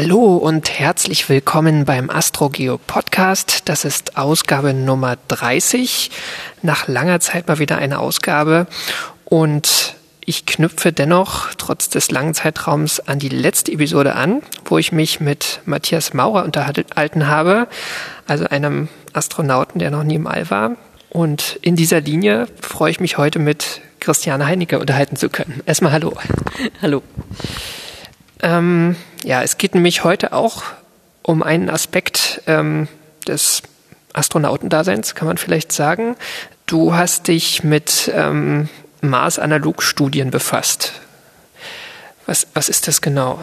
Hallo und herzlich willkommen beim AstroGeo Podcast. Das ist Ausgabe Nummer 30. Nach langer Zeit mal wieder eine Ausgabe. Und ich knüpfe dennoch trotz des langen Zeitraums an die letzte Episode an, wo ich mich mit Matthias Maurer unterhalten habe, also einem Astronauten, der noch nie im All war. Und in dieser Linie freue ich mich heute mit Christiane Heinecke unterhalten zu können. Erstmal hallo. Hallo. Ähm, ja, es geht nämlich heute auch um einen Aspekt ähm, des Astronautendaseins, kann man vielleicht sagen. Du hast dich mit ähm, Mars-Analog-Studien befasst. Was, was ist das genau?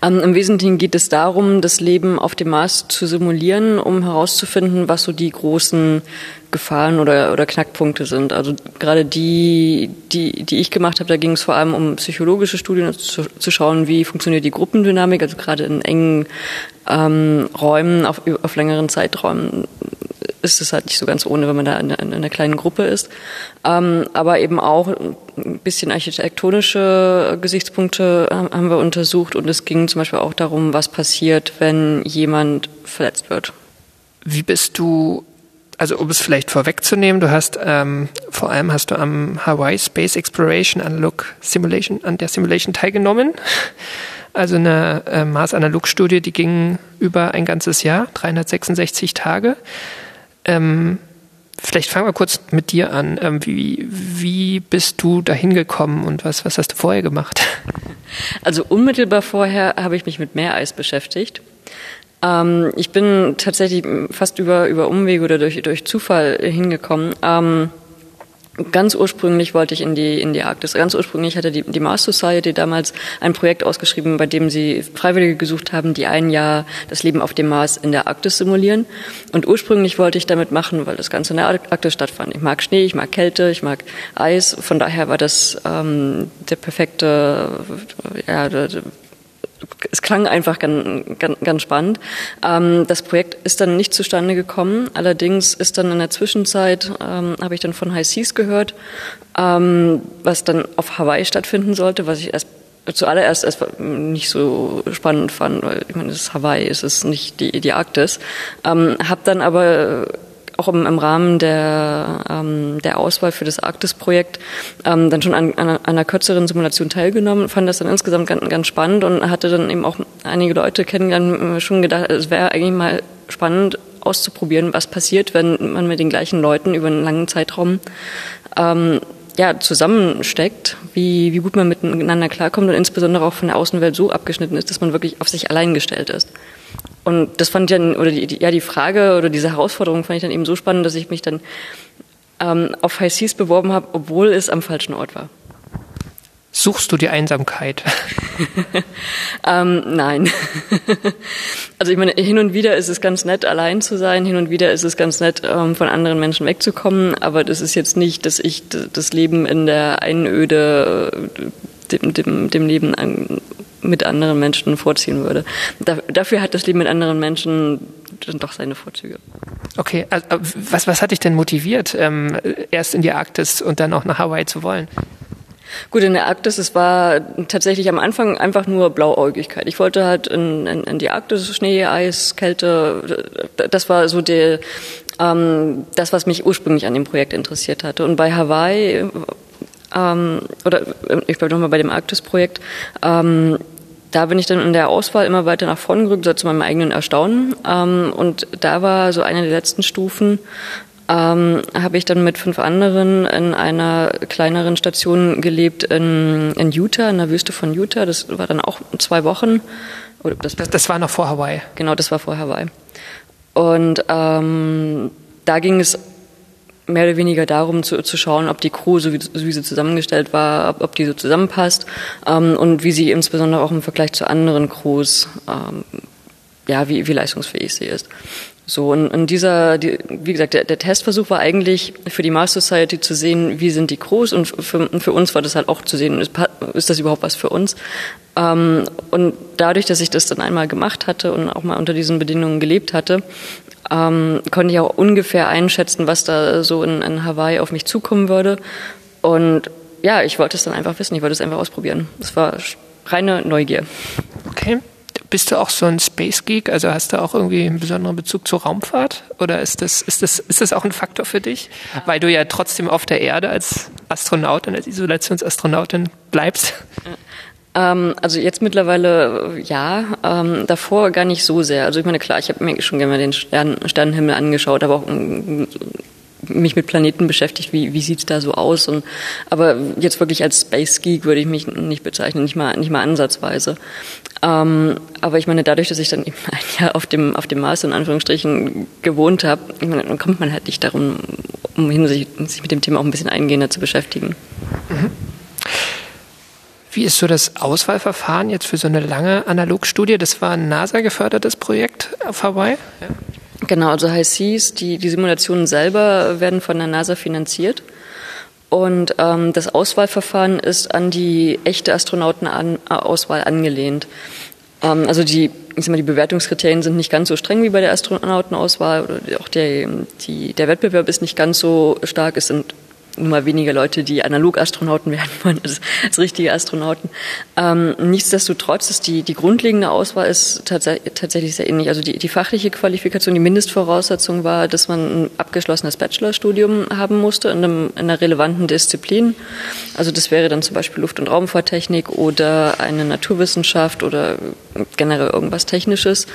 Ähm, Im Wesentlichen geht es darum, das Leben auf dem Mars zu simulieren, um herauszufinden, was so die großen Gefahren oder, oder Knackpunkte sind. Also gerade die, die, die ich gemacht habe, da ging es vor allem um psychologische Studien, also zu, zu schauen, wie funktioniert die Gruppendynamik, also gerade in engen ähm, Räumen, auf, auf längeren Zeiträumen ist es halt nicht so ganz ohne, wenn man da in, in einer kleinen Gruppe ist. Ähm, aber eben auch ein bisschen architektonische Gesichtspunkte haben wir untersucht und es ging zum Beispiel auch darum, was passiert, wenn jemand verletzt wird. Wie bist du also um es vielleicht vorwegzunehmen, du hast ähm, vor allem hast du am Hawaii Space Exploration Analog Simulation an der Simulation teilgenommen. Also eine äh, Mars-Analog-Studie, die ging über ein ganzes Jahr, 366 Tage. Ähm, vielleicht fangen wir kurz mit dir an. Ähm, wie, wie bist du dahin gekommen und was, was hast du vorher gemacht? Also unmittelbar vorher habe ich mich mit Meereis beschäftigt. Ähm, ich bin tatsächlich fast über, über Umwege oder durch, durch Zufall hingekommen. Ganz ursprünglich wollte ich in die, in die Arktis. Ganz ursprünglich hatte die, die Mars Society damals ein Projekt ausgeschrieben, bei dem sie Freiwillige gesucht haben, die ein Jahr das Leben auf dem Mars in der Arktis simulieren. Und ursprünglich wollte ich damit machen, weil das Ganze in der Arktis stattfand. Ich mag Schnee, ich mag Kälte, ich mag Eis. Von daher war das ähm, der perfekte, ja, es klang einfach ganz, ganz, ganz spannend. Ähm, das Projekt ist dann nicht zustande gekommen. Allerdings ist dann in der Zwischenzeit, ähm, habe ich dann von High Seas gehört, ähm, was dann auf Hawaii stattfinden sollte, was ich erst zuallererst erst nicht so spannend fand, weil ich meine, es ist Hawaii, es ist nicht die, die Arktis. Ähm, habe dann aber auch im, im Rahmen der, ähm, der Auswahl für das Arktis-Projekt ähm, dann schon an, an, einer kürzeren Simulation teilgenommen, fand das dann insgesamt ganz, ganz spannend und hatte dann eben auch einige Leute kennengelernt, schon gedacht, es wäre eigentlich mal spannend auszuprobieren, was passiert, wenn man mit den gleichen Leuten über einen langen Zeitraum ähm, ja, zusammensteckt, wie, wie gut man miteinander klarkommt und insbesondere auch von der Außenwelt so abgeschnitten ist, dass man wirklich auf sich allein gestellt ist. Und das fand ich dann, oder die, die, ja, die Frage oder diese Herausforderung fand ich dann eben so spannend, dass ich mich dann ähm, auf High Seas beworben habe, obwohl es am falschen Ort war. Suchst du die Einsamkeit? ähm, nein. also ich meine, hin und wieder ist es ganz nett, allein zu sein. Hin und wieder ist es ganz nett, ähm, von anderen Menschen wegzukommen. Aber das ist jetzt nicht, dass ich das Leben in der Einöde äh, dem, dem, dem Leben mit anderen Menschen vorziehen würde. Da, dafür hat das Leben mit anderen Menschen doch seine Vorzüge. Okay, also, was, was hat dich denn motiviert, ähm, erst in die Arktis und dann auch nach Hawaii zu wollen? Gut, in der Arktis, es war tatsächlich am Anfang einfach nur Blauäugigkeit. Ich wollte halt in, in, in die Arktis, Schnee, Eis, Kälte, das war so der, ähm, das, was mich ursprünglich an dem Projekt interessiert hatte. Und bei Hawaii, ähm, oder ich bleibe nochmal bei dem Arktis-Projekt, ähm, da bin ich dann in der Auswahl immer weiter nach vorne gerückt, zu meinem eigenen Erstaunen. Ähm, und da war so eine der letzten Stufen, ähm, habe ich dann mit fünf anderen in einer kleineren Station gelebt in, in Utah, in der Wüste von Utah. Das war dann auch zwei Wochen. Das, das, das war noch vor Hawaii. Genau, das war vor Hawaii. Und ähm, da ging es mehr oder weniger darum zu, zu schauen, ob die Crew, so wie, so wie sie zusammengestellt war, ob, ob die so zusammenpasst ähm, und wie sie insbesondere auch im Vergleich zu anderen Crews, ähm, ja, wie, wie leistungsfähig sie ist. So, und, und dieser, die, wie gesagt, der, der Testversuch war eigentlich für die Mars Society zu sehen, wie sind die Crews und für, für uns war das halt auch zu sehen, ist, ist das überhaupt was für uns? Ähm, und dadurch, dass ich das dann einmal gemacht hatte und auch mal unter diesen Bedingungen gelebt hatte, ähm, konnte ich auch ungefähr einschätzen, was da so in, in Hawaii auf mich zukommen würde. Und ja, ich wollte es dann einfach wissen, ich wollte es einfach ausprobieren. Es war reine Neugier. Okay. Bist du auch so ein Space Geek? Also hast du auch irgendwie einen besonderen Bezug zur Raumfahrt? Oder ist das, ist das, ist das auch ein Faktor für dich? Weil du ja trotzdem auf der Erde als Astronautin, als Isolationsastronautin bleibst. Ähm, also jetzt mittlerweile ja, ähm, davor gar nicht so sehr. Also ich meine, klar, ich habe mir schon gerne den Stern, Sternenhimmel angeschaut, aber auch mich mit Planeten beschäftigt, wie, wie sieht's da so aus. Und, aber jetzt wirklich als Space Geek würde ich mich nicht bezeichnen, nicht mal, nicht mal ansatzweise. Ähm, aber ich meine, dadurch, dass ich dann eben ein Jahr auf dem, auf dem Mars in Anführungsstrichen gewohnt habe, dann kommt man halt nicht darum, um hin, sich, sich mit dem Thema auch ein bisschen eingehender zu beschäftigen. Mhm. Wie ist so das Auswahlverfahren jetzt für so eine lange Analogstudie? Das war ein NASA-gefördertes Projekt auf Hawaii? Ja. Genau, also High Seas, die, die Simulationen selber werden von der NASA finanziert. Und ähm, das Auswahlverfahren ist an die echte Astronautenauswahl angelehnt. Ähm, also die, ich sag mal, die Bewertungskriterien sind nicht ganz so streng wie bei der Astronautenauswahl. Oder auch der, die, der Wettbewerb ist nicht ganz so stark. Es sind nur mal weniger Leute, die Analogastronauten werden wollen, als, als richtige Astronauten. Ähm, nichtsdestotrotz ist die, die grundlegende Auswahl ist tats tatsächlich sehr ähnlich. Also die, die fachliche Qualifikation, die Mindestvoraussetzung war, dass man ein abgeschlossenes Bachelorstudium haben musste in, einem, in einer relevanten Disziplin. Also das wäre dann zum Beispiel Luft- und Raumfahrttechnik oder eine Naturwissenschaft oder generell irgendwas Technisches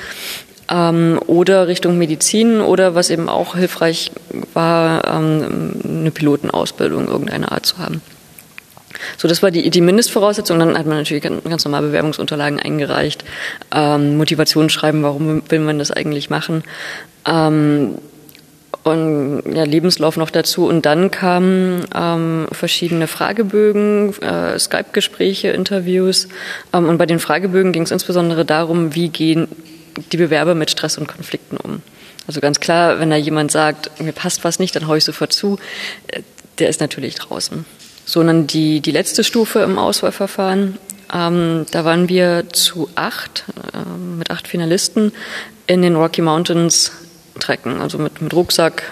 ähm, oder Richtung Medizin oder was eben auch hilfreich war, ähm, eine Pilotenausbildung irgendeiner Art zu haben. So, das war die, die Mindestvoraussetzung. Dann hat man natürlich ganz, normal Bewerbungsunterlagen eingereicht, ähm, Motivationsschreiben, warum will man das eigentlich machen. Ähm, und ja, Lebenslauf noch dazu. Und dann kamen ähm, verschiedene Fragebögen, äh, Skype-Gespräche, Interviews. Ähm, und bei den Fragebögen ging es insbesondere darum, wie gehen die Bewerber mit Stress und Konflikten um. Also ganz klar, wenn da jemand sagt, mir passt was nicht, dann haue ich sofort zu, äh, der ist natürlich draußen. Sondern die, die letzte Stufe im Auswahlverfahren, ähm, da waren wir zu acht, äh, mit acht Finalisten in den Rocky Mountains trecken, also mit, mit Rucksack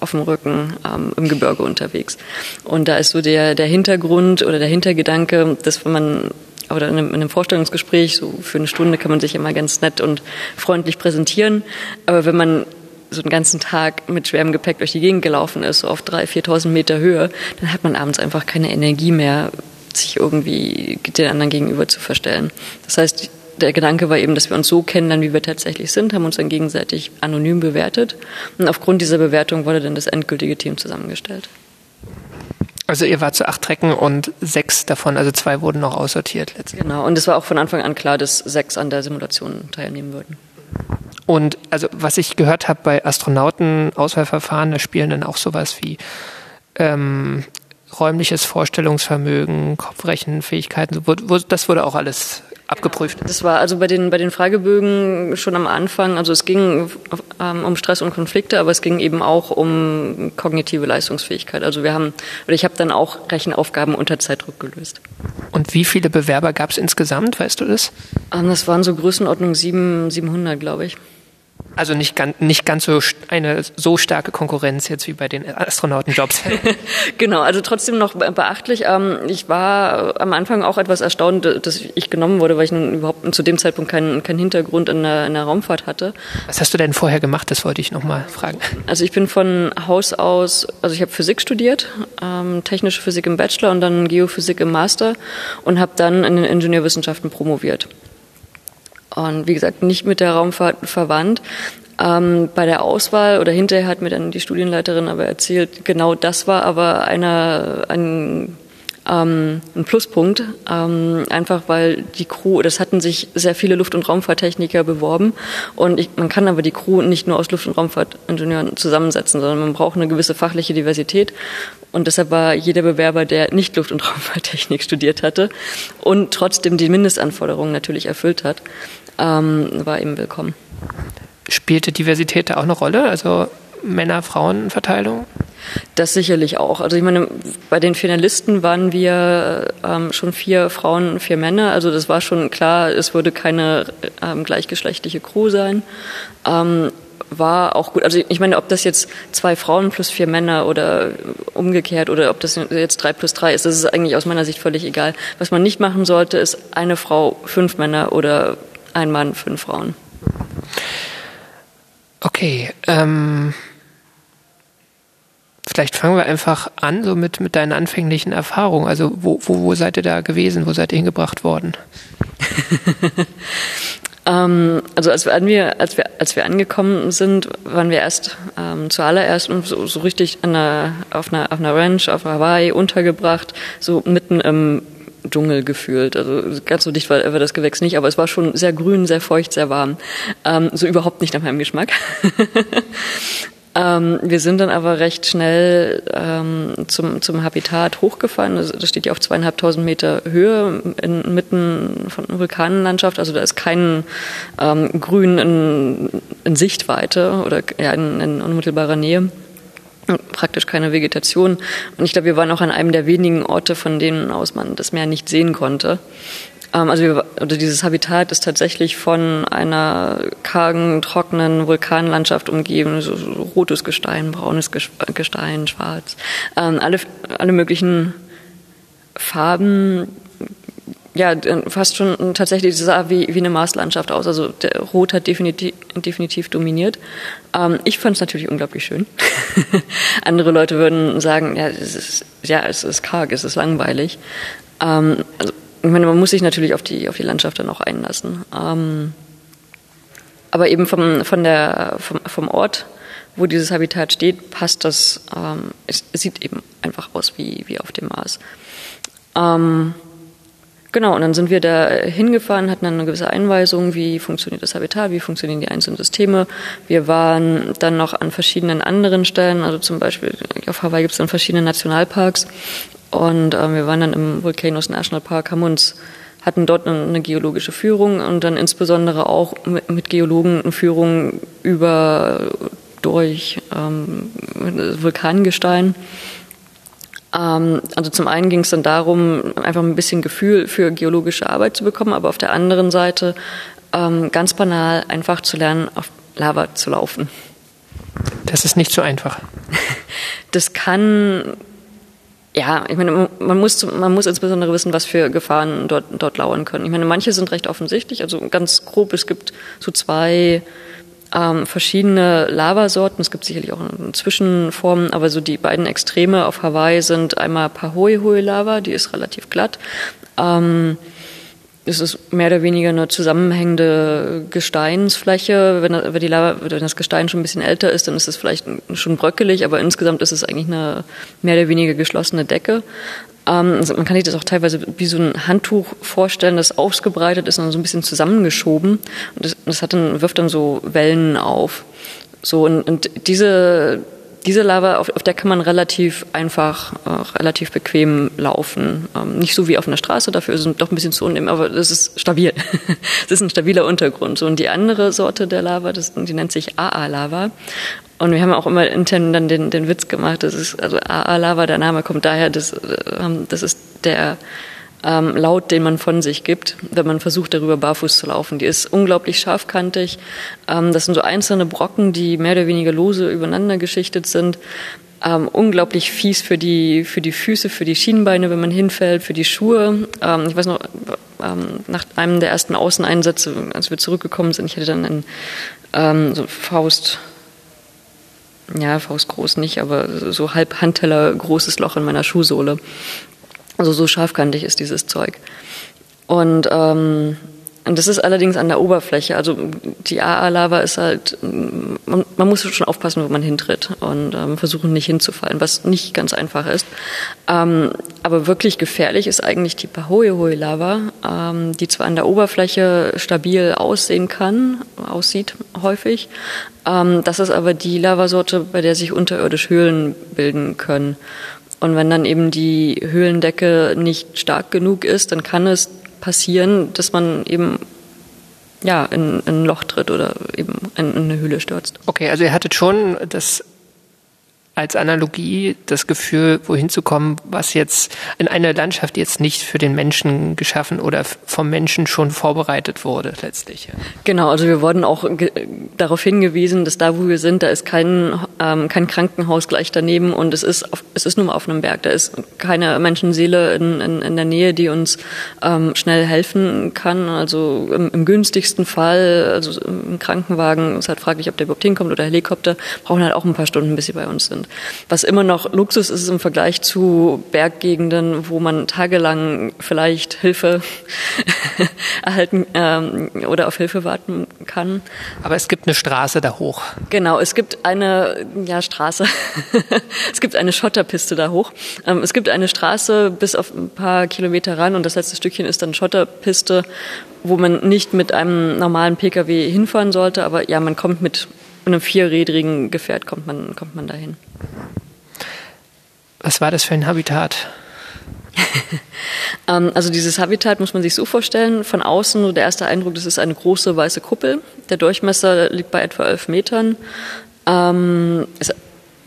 auf dem Rücken ähm, im Gebirge unterwegs. Und da ist so der, der Hintergrund oder der Hintergedanke, dass wenn man oder in einem, in einem Vorstellungsgespräch, so für eine Stunde kann man sich immer ganz nett und freundlich präsentieren. Aber wenn man so einen ganzen Tag mit schwerem Gepäck durch die Gegend gelaufen ist, so auf 3.000, 4.000 Meter Höhe, dann hat man abends einfach keine Energie mehr, sich irgendwie den anderen gegenüber zu verstellen. Das heißt, der Gedanke war eben, dass wir uns so kennenlernen, wie wir tatsächlich sind, haben uns dann gegenseitig anonym bewertet. Und aufgrund dieser Bewertung wurde dann das endgültige Team zusammengestellt. Also ihr wart zu acht Trecken und sechs davon, also zwei wurden noch aussortiert letztendlich. Genau, und es war auch von Anfang an klar, dass sechs an der Simulation teilnehmen würden. Und also was ich gehört habe bei Astronauten-Auswahlverfahren, da spielen dann auch sowas wie ähm, räumliches Vorstellungsvermögen, Kopfrechenfähigkeiten, das wurde auch alles abgeprüft. Das war also bei den, bei den Fragebögen schon am Anfang, also es ging ähm, um Stress und Konflikte, aber es ging eben auch um kognitive Leistungsfähigkeit. Also wir haben, oder ich habe dann auch Rechenaufgaben unter Zeitdruck gelöst. Und wie viele Bewerber gab es insgesamt, weißt du das? Ähm, das waren so Größenordnung 7, 700, glaube ich. Also nicht ganz, nicht ganz so eine so starke Konkurrenz jetzt wie bei den Astronautenjobs. genau, also trotzdem noch beachtlich. Ähm, ich war am Anfang auch etwas erstaunt, dass ich genommen wurde, weil ich nun überhaupt zu dem Zeitpunkt keinen, keinen Hintergrund in der, in der Raumfahrt hatte. Was hast du denn vorher gemacht? Das wollte ich noch mal fragen. Also ich bin von Haus aus, also ich habe Physik studiert, ähm, technische Physik im Bachelor und dann Geophysik im Master und habe dann in den Ingenieurwissenschaften promoviert und wie gesagt nicht mit der Raumfahrt verwandt. Ähm, bei der Auswahl oder hinterher hat mir dann die Studienleiterin aber erzählt, genau das war aber einer, ein, ähm, ein Pluspunkt, ähm, einfach weil die Crew, das hatten sich sehr viele Luft- und Raumfahrttechniker beworben und ich, man kann aber die Crew nicht nur aus Luft- und Raumfahrtingenieuren zusammensetzen, sondern man braucht eine gewisse fachliche Diversität und deshalb war jeder Bewerber, der nicht Luft- und Raumfahrttechnik studiert hatte und trotzdem die Mindestanforderungen natürlich erfüllt hat, ähm, war eben willkommen. Spielte Diversität da auch eine Rolle? Also Männer-Frauen-Verteilung? Das sicherlich auch. Also ich meine, bei den Finalisten waren wir ähm, schon vier Frauen, vier Männer. Also das war schon klar, es würde keine ähm, gleichgeschlechtliche Crew sein. Ähm, war auch gut. Also ich meine, ob das jetzt zwei Frauen plus vier Männer oder umgekehrt oder ob das jetzt drei plus drei ist, das ist eigentlich aus meiner Sicht völlig egal. Was man nicht machen sollte, ist eine Frau, fünf Männer oder ein Mann, fünf Frauen. Okay, ähm, vielleicht fangen wir einfach an, so mit, mit deinen anfänglichen Erfahrungen. Also wo, wo, wo seid ihr da gewesen? Wo seid ihr hingebracht worden? ähm, also als wir, als wir, als wir angekommen sind, waren wir erst ähm, zuallererst so, so richtig einer, auf, einer, auf einer Ranch auf Hawaii untergebracht, so mitten im Dschungel gefühlt. Also ganz so dicht war, war das Gewächs nicht, aber es war schon sehr grün, sehr feucht, sehr warm. Ähm, so überhaupt nicht nach meinem Geschmack. ähm, wir sind dann aber recht schnell ähm, zum, zum Habitat hochgefahren. Das steht ja auf zweieinhalbtausend Meter Höhe inmitten von Vulkanenlandschaft. Also da ist kein ähm, Grün in, in Sichtweite oder ja, in, in unmittelbarer Nähe praktisch keine Vegetation. Und ich glaube, wir waren auch an einem der wenigen Orte, von denen aus man das Meer nicht sehen konnte. Ähm, also wir, oder dieses Habitat ist tatsächlich von einer kargen, trockenen Vulkanlandschaft umgeben, so, so rotes Gestein, braunes Gestein, schwarz, ähm, alle, alle möglichen Farben, ja, fast schon tatsächlich sah wie, wie eine Marslandschaft aus. Also der Rot hat definitiv, definitiv dominiert. Ähm, ich fand es natürlich unglaublich schön. Andere Leute würden sagen, ja, es ist, ja, es ist karg, es ist langweilig. Ähm, also, ich meine, man muss sich natürlich auf die, auf die Landschaft dann auch einlassen. Ähm, aber eben vom, von der, vom, vom Ort, wo dieses Habitat steht, passt das, ähm, es, es, sieht eben einfach aus wie, wie auf dem Mars. Ähm, Genau, und dann sind wir da hingefahren, hatten dann eine gewisse Einweisung, wie funktioniert das Habitat, wie funktionieren die einzelnen Systeme. Wir waren dann noch an verschiedenen anderen Stellen, also zum Beispiel auf Hawaii gibt es dann verschiedene Nationalparks und äh, wir waren dann im Volcanoes National Park, haben uns hatten dort eine, geologische Führung und dann insbesondere auch mit, mit Geologen eine Führung über durch ähm, Vulkangestein ähm, also zum einen ging es dann darum, einfach ein bisschen Gefühl für geologische Arbeit zu bekommen, aber auf der anderen Seite ähm, ganz banal einfach zu lernen, auf Lava zu laufen. Das ist nicht so einfach. Das kann ja, ich meine, man muss, man muss insbesondere wissen, was für Gefahren dort, dort lauern können. Ich meine, manche sind recht offensichtlich. Also ganz grob, es gibt so zwei ähm, verschiedene Lavasorten. Es gibt sicherlich auch Zwischenformen, aber so die beiden Extreme auf Hawaii sind einmal Pahoehoe-Lava, die ist relativ glatt. Ähm, es ist mehr oder weniger eine zusammenhängende Gesteinsfläche. Wenn, wenn, die Lava, wenn das Gestein schon ein bisschen älter ist, dann ist es vielleicht schon bröckelig, aber insgesamt ist es eigentlich eine mehr oder weniger geschlossene Decke. Ähm, also man kann sich das auch teilweise wie so ein Handtuch vorstellen, das ausgebreitet ist und so ein bisschen zusammengeschoben. Und das, das hat dann, wirft dann so Wellen auf. So, und, und diese, diese Lava, auf, auf der kann man relativ einfach, äh, relativ bequem laufen. Ähm, nicht so wie auf einer Straße, dafür ist es doch ein bisschen zu uneben, aber das ist stabil. das ist ein stabiler Untergrund. Und die andere Sorte der Lava, das, die nennt sich AA-Lava. Und wir haben auch immer intern dann den, den Witz gemacht, das ist, also AA-Lava, der Name kommt daher, das, ähm, das ist der ähm, Laut, den man von sich gibt, wenn man versucht, darüber barfuß zu laufen. Die ist unglaublich scharfkantig. Ähm, das sind so einzelne Brocken, die mehr oder weniger lose übereinander geschichtet sind. Ähm, unglaublich fies für die, für die Füße, für die Schienenbeine, wenn man hinfällt, für die Schuhe. Ähm, ich weiß noch, ähm, nach einem der ersten Außeneinsätze, als wir zurückgekommen sind, ich hatte dann einen ähm, so Faust, ja, faustgroß nicht, aber so halb Handteller großes Loch in meiner Schuhsohle. Also so scharfkantig ist dieses Zeug. Und ähm, das ist allerdings an der Oberfläche. Also die AA-Lava ist halt, man, man, muss schon aufpassen, wo man hintritt und ähm, versuchen nicht hinzufallen, was nicht ganz einfach ist. Ähm, aber wirklich gefährlich ist eigentlich die Pahoehoe-Lava, ähm, die zwar an der Oberfläche stabil aussehen kann, aussieht häufig. Ähm, das ist aber die Lavasorte, bei der sich unterirdisch Höhlen bilden können. Und wenn dann eben die Höhlendecke nicht stark genug ist, dann kann es passieren, dass man eben ja, in, in ein Loch tritt oder eben in, in eine Höhle stürzt. Okay, also ihr hattet schon das als Analogie das Gefühl, wohin zu kommen, was jetzt in einer Landschaft jetzt nicht für den Menschen geschaffen oder vom Menschen schon vorbereitet wurde letztlich. Genau, also wir wurden auch darauf hingewiesen, dass da, wo wir sind, da ist kein, ähm, kein Krankenhaus gleich daneben und es ist, auf, es ist nur mal auf einem Berg. Da ist keine Menschenseele in, in, in der Nähe, die uns ähm, schnell helfen kann. Also im, im günstigsten Fall, also im Krankenwagen, ist halt fraglich, ob der überhaupt hinkommt oder Helikopter, brauchen halt auch ein paar Stunden, bis sie bei uns sind sind. Was immer noch Luxus ist im Vergleich zu Berggegenden, wo man tagelang vielleicht Hilfe erhalten ähm, oder auf Hilfe warten kann. Aber es gibt eine Straße da hoch. Genau, es gibt eine ja, Straße. es gibt eine Schotterpiste da hoch. Ähm, es gibt eine Straße bis auf ein paar Kilometer ran und das letzte Stückchen ist dann Schotterpiste, wo man nicht mit einem normalen Pkw hinfahren sollte, aber ja, man kommt mit einem vierrädrigen Gefährt kommt man, kommt man dahin. Was war das für ein Habitat? Ähm, also dieses Habitat muss man sich so vorstellen, von außen nur der erste Eindruck, das ist eine große weiße Kuppel. Der Durchmesser liegt bei etwa elf Metern. Ähm, es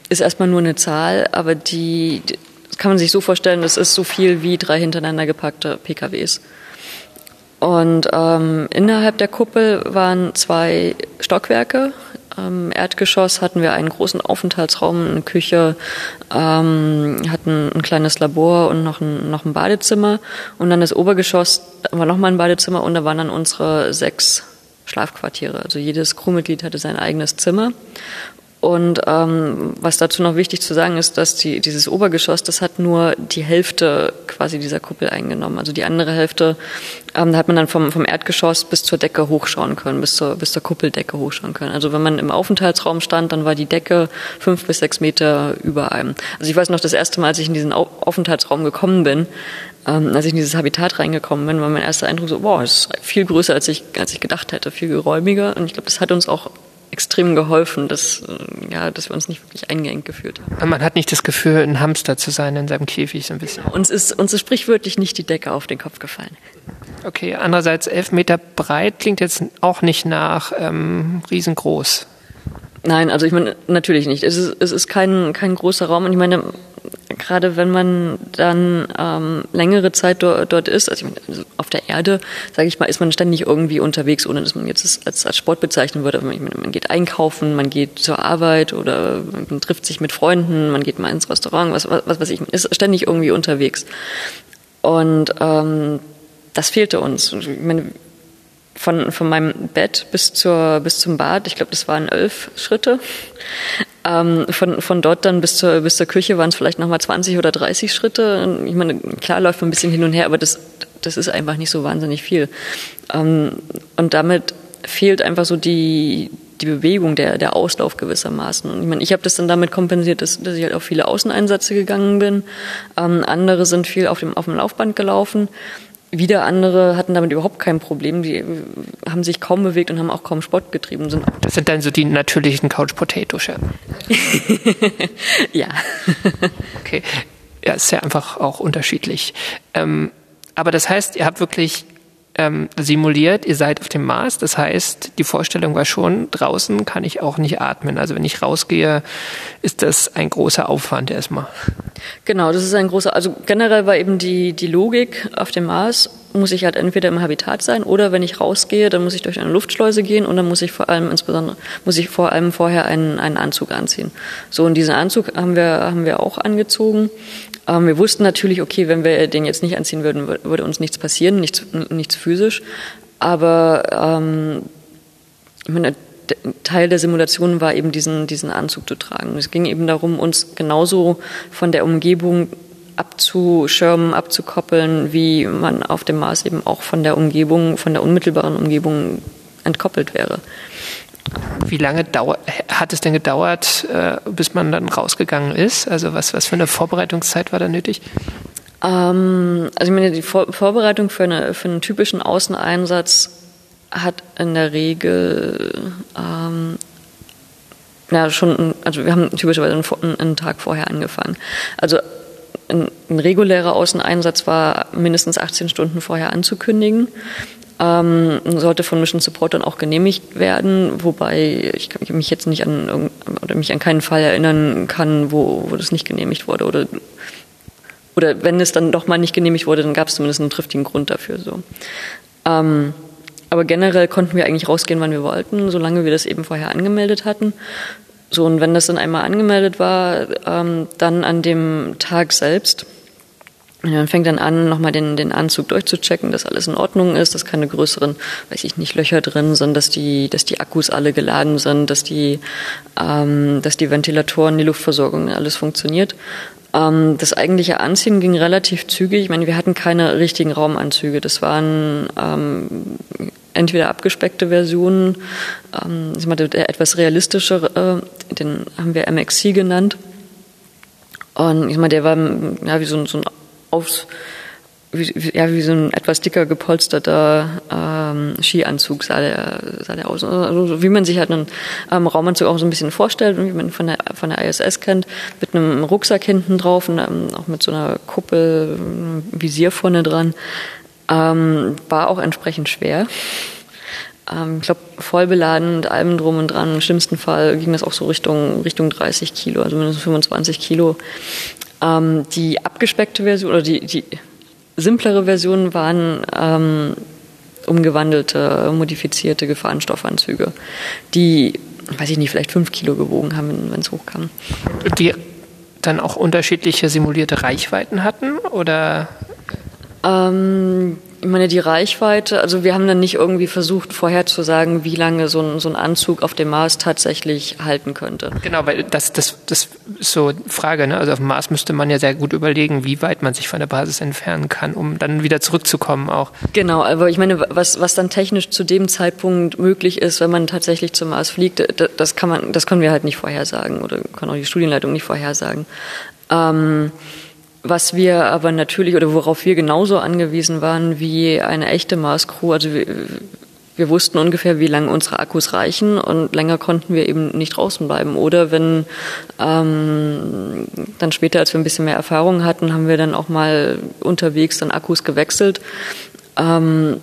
ist erstmal nur eine Zahl, aber die, die kann man sich so vorstellen, das ist so viel wie drei hintereinander gepackte PKWs. Und ähm, innerhalb der Kuppel waren zwei Stockwerke, im Erdgeschoss hatten wir einen großen Aufenthaltsraum, eine Küche, ähm, hatten ein kleines Labor und noch ein, noch ein Badezimmer. Und dann das Obergeschoss war nochmal ein Badezimmer und da waren dann unsere sechs Schlafquartiere. Also jedes Crewmitglied hatte sein eigenes Zimmer. Und ähm, was dazu noch wichtig zu sagen ist, dass die, dieses Obergeschoss, das hat nur die Hälfte quasi dieser Kuppel eingenommen. Also die andere Hälfte, ähm, da hat man dann vom, vom Erdgeschoss bis zur Decke hochschauen können, bis zur, bis zur Kuppeldecke hochschauen können. Also wenn man im Aufenthaltsraum stand, dann war die Decke fünf bis sechs Meter über einem. Also ich weiß noch, das erste Mal, als ich in diesen Aufenthaltsraum gekommen bin, ähm, als ich in dieses Habitat reingekommen bin, war mein erster Eindruck so, boah, das ist viel größer, als ich, als ich gedacht hätte, viel geräumiger. Und ich glaube, das hat uns auch extrem geholfen, dass, äh, ja, dass wir uns nicht wirklich eingeengt gefühlt haben. Man hat nicht das Gefühl, ein Hamster zu sein in seinem Käfig so ein bisschen. Uns ist, uns ist sprichwörtlich nicht die Decke auf den Kopf gefallen. Okay, andererseits elf Meter breit klingt jetzt auch nicht nach ähm, riesengroß. Nein, also ich meine, natürlich nicht. Es ist, es ist kein, kein großer Raum und ich meine, gerade wenn man dann ähm, längere Zeit dort, dort ist, also, also auf der Erde, sage ich mal, ist man ständig irgendwie unterwegs, ohne dass man jetzt als, als Sport bezeichnen würde. Man, man geht einkaufen, man geht zur Arbeit oder man trifft sich mit Freunden, man geht mal ins Restaurant, was, was, was weiß ich, man ist ständig irgendwie unterwegs. Und ähm, das fehlte uns. Ich meine, von, von meinem Bett bis, zur, bis zum Bad, ich glaube, das waren elf Schritte. Ähm, von, von dort dann bis zur, bis zur Küche waren es vielleicht nochmal 20 oder 30 Schritte. Ich meine, klar läuft man ein bisschen hin und her, aber das, das ist einfach nicht so wahnsinnig viel. Ähm, und damit fehlt einfach so die, die Bewegung, der, der Auslauf gewissermaßen. Und ich meine, ich habe das dann damit kompensiert, dass, dass ich halt auf viele Außeneinsätze gegangen bin. Ähm, andere sind viel auf dem, auf dem Laufband gelaufen. Wieder andere hatten damit überhaupt kein Problem. Die haben sich kaum bewegt und haben auch kaum Sport getrieben. Sind das sind dann so die natürlichen Couch Potatoes, ja. ja. okay. Ja, ist ja einfach auch unterschiedlich. Ähm, aber das heißt, ihr habt wirklich ähm, simuliert, ihr seid auf dem Mars. Das heißt, die Vorstellung war schon, draußen kann ich auch nicht atmen. Also wenn ich rausgehe, ist das ein großer Aufwand erstmal. Genau, das ist ein großer, also generell war eben die, die Logik auf dem Mars, muss ich halt entweder im Habitat sein oder wenn ich rausgehe, dann muss ich durch eine Luftschleuse gehen und dann muss ich vor allem insbesondere, muss ich vor allem vorher einen, einen Anzug anziehen. So, und diesen Anzug haben wir, haben wir auch angezogen. Ähm, wir wussten natürlich, okay, wenn wir den jetzt nicht anziehen würden, würde uns nichts passieren, nichts, nichts physisch. Aber ähm, ich meine, Teil der Simulation war eben diesen, diesen Anzug zu tragen. Es ging eben darum, uns genauso von der Umgebung abzuschirmen, abzukoppeln, wie man auf dem Mars eben auch von der Umgebung, von der unmittelbaren Umgebung entkoppelt wäre. Wie lange hat es denn gedauert, äh, bis man dann rausgegangen ist? Also was, was für eine Vorbereitungszeit war da nötig? Ähm, also ich meine, die Vor Vorbereitung für, eine, für einen typischen Außeneinsatz hat in der Regel ähm, ja schon, also wir haben typischerweise einen, einen Tag vorher angefangen. Also ein, ein regulärer Außeneinsatz war mindestens 18 Stunden vorher anzukündigen. Ähm, sollte von Mission Support dann auch genehmigt werden, wobei ich mich jetzt nicht an oder mich an keinen Fall erinnern kann, wo, wo das nicht genehmigt wurde oder oder wenn es dann doch mal nicht genehmigt wurde, dann gab es zumindest einen triftigen Grund dafür. So. Ähm, aber generell konnten wir eigentlich rausgehen, wann wir wollten, solange wir das eben vorher angemeldet hatten. So, und wenn das dann einmal angemeldet war, ähm, dann an dem Tag selbst man fängt dann an, nochmal den, den Anzug durchzuchecken, dass alles in Ordnung ist, dass keine größeren, weiß ich nicht, Löcher drin sind, dass die, dass die Akkus alle geladen sind, dass die, ähm, dass die Ventilatoren, die Luftversorgung, alles funktioniert. Ähm, das eigentliche Anziehen ging relativ zügig. Ich meine, wir hatten keine richtigen Raumanzüge. Das waren ähm, entweder abgespeckte Versionen, ähm, der etwas realistischere, äh, den haben wir MXC genannt. Und ich meine, der war ja wie so ein, so ein aufs, wie, ja, wie so ein etwas dicker gepolsterter ähm, Skianzug sah der, sah der aus. Also, wie man sich halt einen ähm, Raumanzug auch so ein bisschen vorstellt und wie man von der, von der ISS kennt, mit einem Rucksack hinten drauf und ähm, auch mit so einer Kuppel, Visier vorne dran. Ähm, war auch entsprechend schwer. Ähm, ich glaube, voll beladen mit allem drum und dran. Im schlimmsten Fall ging das auch so Richtung, Richtung 30 Kilo, also mindestens 25 Kilo. Ähm, die abgespeckte Version oder die, die simplere Version waren ähm, umgewandelte, modifizierte Gefahrenstoffanzüge, die, weiß ich nicht, vielleicht fünf Kilo gewogen haben, wenn es hochkam. Die dann auch unterschiedliche simulierte Reichweiten hatten oder? Ähm, ich meine, die Reichweite, also wir haben dann nicht irgendwie versucht vorherzusagen, wie lange so ein, so ein Anzug auf dem Mars tatsächlich halten könnte. Genau, weil das, das, das ist so Frage, ne? Also auf dem Mars müsste man ja sehr gut überlegen, wie weit man sich von der Basis entfernen kann, um dann wieder zurückzukommen auch. Genau, aber ich meine, was, was dann technisch zu dem Zeitpunkt möglich ist, wenn man tatsächlich zum Mars fliegt, das kann man, das können wir halt nicht vorhersagen oder kann auch die Studienleitung nicht vorhersagen. Ähm, was wir aber natürlich oder worauf wir genauso angewiesen waren wie eine echte Mars-Crew, also wir, wir wussten ungefähr, wie lange unsere Akkus reichen und länger konnten wir eben nicht draußen bleiben. Oder wenn ähm, dann später, als wir ein bisschen mehr Erfahrung hatten, haben wir dann auch mal unterwegs dann Akkus gewechselt. Ähm,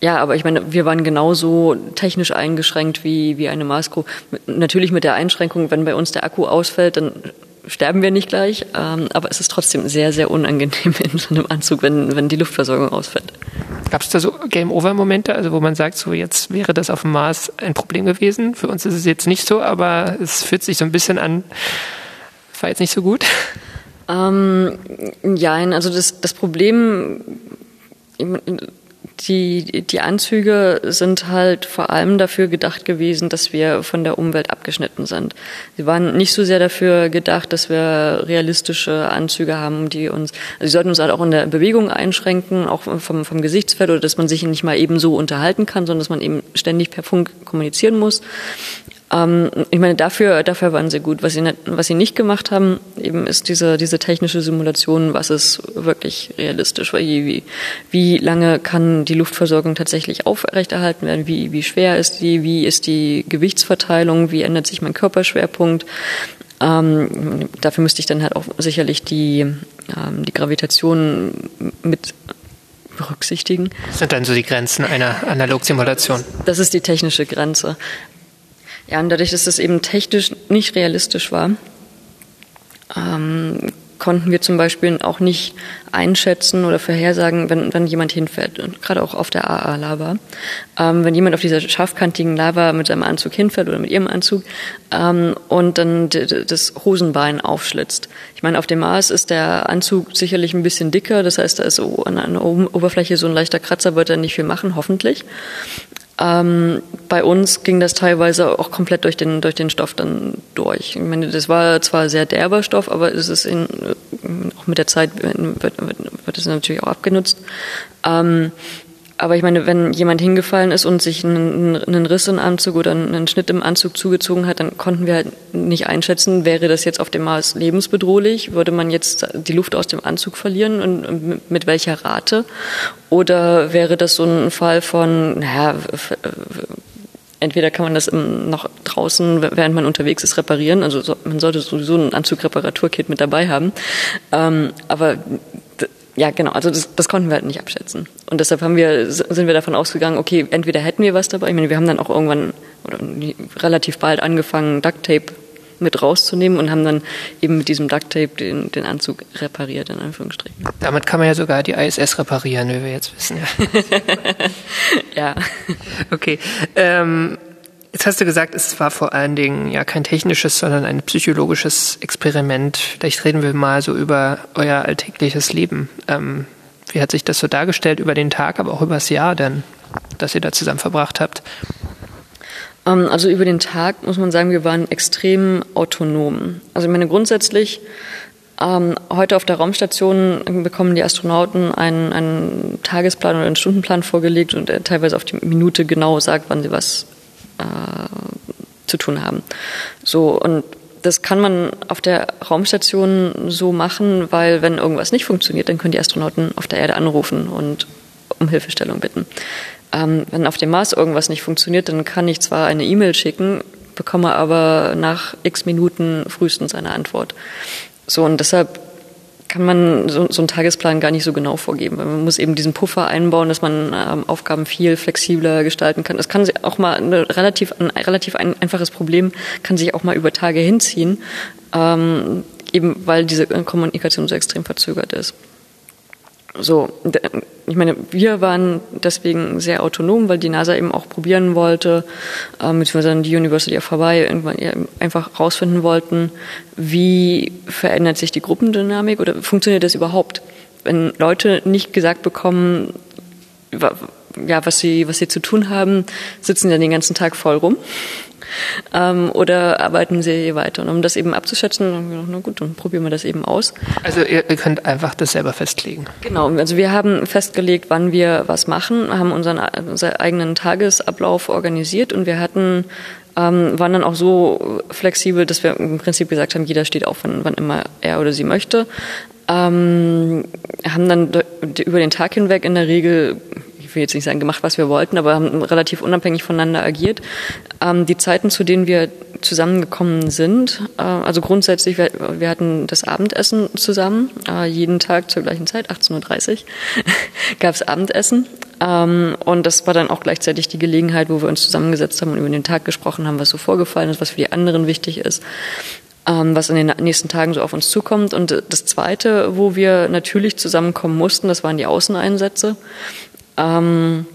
ja, aber ich meine, wir waren genauso technisch eingeschränkt wie, wie eine Mars-Crew. Natürlich mit der Einschränkung, wenn bei uns der Akku ausfällt, dann sterben wir nicht gleich, ähm, aber es ist trotzdem sehr, sehr unangenehm in so einem Anzug, wenn, wenn die Luftversorgung ausfällt. Gab es da so Game-Over-Momente, also wo man sagt, so jetzt wäre das auf dem Mars ein Problem gewesen? Für uns ist es jetzt nicht so, aber es fühlt sich so ein bisschen an, war jetzt nicht so gut. Ähm, ja, also das, das Problem, die, die Anzüge sind halt vor allem dafür gedacht gewesen, dass wir von der Umwelt abgeschnitten sind. Sie waren nicht so sehr dafür gedacht, dass wir realistische Anzüge haben, die uns, also sie sollten uns halt auch in der Bewegung einschränken, auch vom, vom Gesichtsfeld oder dass man sich nicht mal eben so unterhalten kann, sondern dass man eben ständig per Funk kommunizieren muss. Ähm, ich meine, dafür, dafür waren sie gut. Was sie, nicht, was sie nicht gemacht haben, eben ist diese, diese technische Simulation, was ist wirklich realistisch, wie, wie lange kann die Luftversorgung tatsächlich aufrechterhalten werden, wie, wie schwer ist die, wie ist die Gewichtsverteilung, wie ändert sich mein Körperschwerpunkt. Ähm, dafür müsste ich dann halt auch sicherlich die, ähm, die Gravitation mit berücksichtigen. Das sind dann so die Grenzen einer Analogsimulation. Das ist die technische Grenze. Ja, und dadurch, dass es eben technisch nicht realistisch war, ähm, konnten wir zum Beispiel auch nicht einschätzen oder vorhersagen, wenn, wenn jemand hinfällt, und gerade auch auf der AA-Lava. Ähm, wenn jemand auf dieser scharfkantigen Lava mit seinem Anzug hinfällt oder mit ihrem Anzug ähm, und dann das Hosenbein aufschlitzt. Ich meine, auf dem Mars ist der Anzug sicherlich ein bisschen dicker, das heißt, da ist an der Oberfläche so ein leichter Kratzer, wird er nicht viel machen, hoffentlich. Ähm, bei uns ging das teilweise auch komplett durch den, durch den Stoff dann durch. Ich meine, das war zwar sehr derber Stoff, aber es ist in, auch mit der Zeit wird, wird, wird es natürlich auch abgenutzt. Ähm, aber ich meine, wenn jemand hingefallen ist und sich einen, einen Riss im Anzug oder einen Schnitt im Anzug zugezogen hat, dann konnten wir halt nicht einschätzen, wäre das jetzt auf dem Mars lebensbedrohlich? Würde man jetzt die Luft aus dem Anzug verlieren und mit welcher Rate? Oder wäre das so ein Fall von, naja, entweder kann man das noch draußen, während man unterwegs ist, reparieren. Also man sollte sowieso ein Anzugreparaturkit mit dabei haben. Ähm, aber ja, genau. Also das, das konnten wir halt nicht abschätzen. Und deshalb haben wir, sind wir davon ausgegangen, okay, entweder hätten wir was dabei. Ich meine, wir haben dann auch irgendwann oder relativ bald angefangen, Duct Tape mit rauszunehmen und haben dann eben mit diesem Duct Tape den, den Anzug repariert, in Anführungsstrichen. Damit kann man ja sogar die ISS reparieren, wie wir jetzt wissen. Ja. ja. Okay. Ähm, Jetzt hast du gesagt, es war vor allen Dingen ja kein technisches, sondern ein psychologisches Experiment. Vielleicht reden wir mal so über euer alltägliches Leben. Ähm, wie hat sich das so dargestellt über den Tag, aber auch über das Jahr denn, das ihr da zusammen verbracht habt? Ähm, also über den Tag muss man sagen, wir waren extrem autonom. Also ich meine grundsätzlich ähm, heute auf der Raumstation bekommen die Astronauten einen, einen Tagesplan oder einen Stundenplan vorgelegt und der teilweise auf die Minute genau sagt, wann sie was äh, zu tun haben. So und das kann man auf der Raumstation so machen, weil wenn irgendwas nicht funktioniert, dann können die Astronauten auf der Erde anrufen und um Hilfestellung bitten. Ähm, wenn auf dem Mars irgendwas nicht funktioniert, dann kann ich zwar eine E-Mail schicken, bekomme aber nach x Minuten frühestens eine Antwort. So und deshalb kann man so, so einen Tagesplan gar nicht so genau vorgeben. Man muss eben diesen Puffer einbauen, dass man ähm, Aufgaben viel flexibler gestalten kann. Das kann sich auch mal eine relativ, ein relativ ein, einfaches Problem kann sich auch mal über Tage hinziehen, ähm, eben weil diese Kommunikation so extrem verzögert ist. So, ich meine, wir waren deswegen sehr autonom, weil die NASA eben auch probieren wollte, äh, beziehungsweise die University of Hawaii irgendwann einfach rausfinden wollten, wie verändert sich die Gruppendynamik oder funktioniert das überhaupt? Wenn Leute nicht gesagt bekommen, ja, was sie, was sie zu tun haben, sitzen dann den ganzen Tag voll rum ähm, oder arbeiten sie weiter? Und um das eben abzuschätzen, haben wir gedacht, na gut, dann probieren wir das eben aus. Also ihr, ihr könnt einfach das selber festlegen. Genau, also wir haben festgelegt, wann wir was machen, haben unseren, unseren eigenen Tagesablauf organisiert und wir hatten ähm, waren dann auch so flexibel, dass wir im Prinzip gesagt haben, jeder steht auf, wann, wann immer er oder sie möchte. Ähm, haben dann über den Tag hinweg in der Regel will jetzt nicht sagen, gemacht, was wir wollten, aber haben relativ unabhängig voneinander agiert. Ähm, die Zeiten, zu denen wir zusammengekommen sind, äh, also grundsätzlich, wir, wir, hatten das Abendessen zusammen, äh, jeden Tag zur gleichen Zeit, 18.30 Uhr, gab es Abendessen. Ähm, und das war dann auch gleichzeitig die Gelegenheit, wo wir uns zusammengesetzt haben und über den Tag gesprochen haben, was so vorgefallen ist, was für die anderen wichtig ist ähm, was in den nächsten Tagen so auf uns zukommt. Und das Zweite, wo wir natürlich zusammenkommen mussten, das waren die Außeneinsätze. Ähm,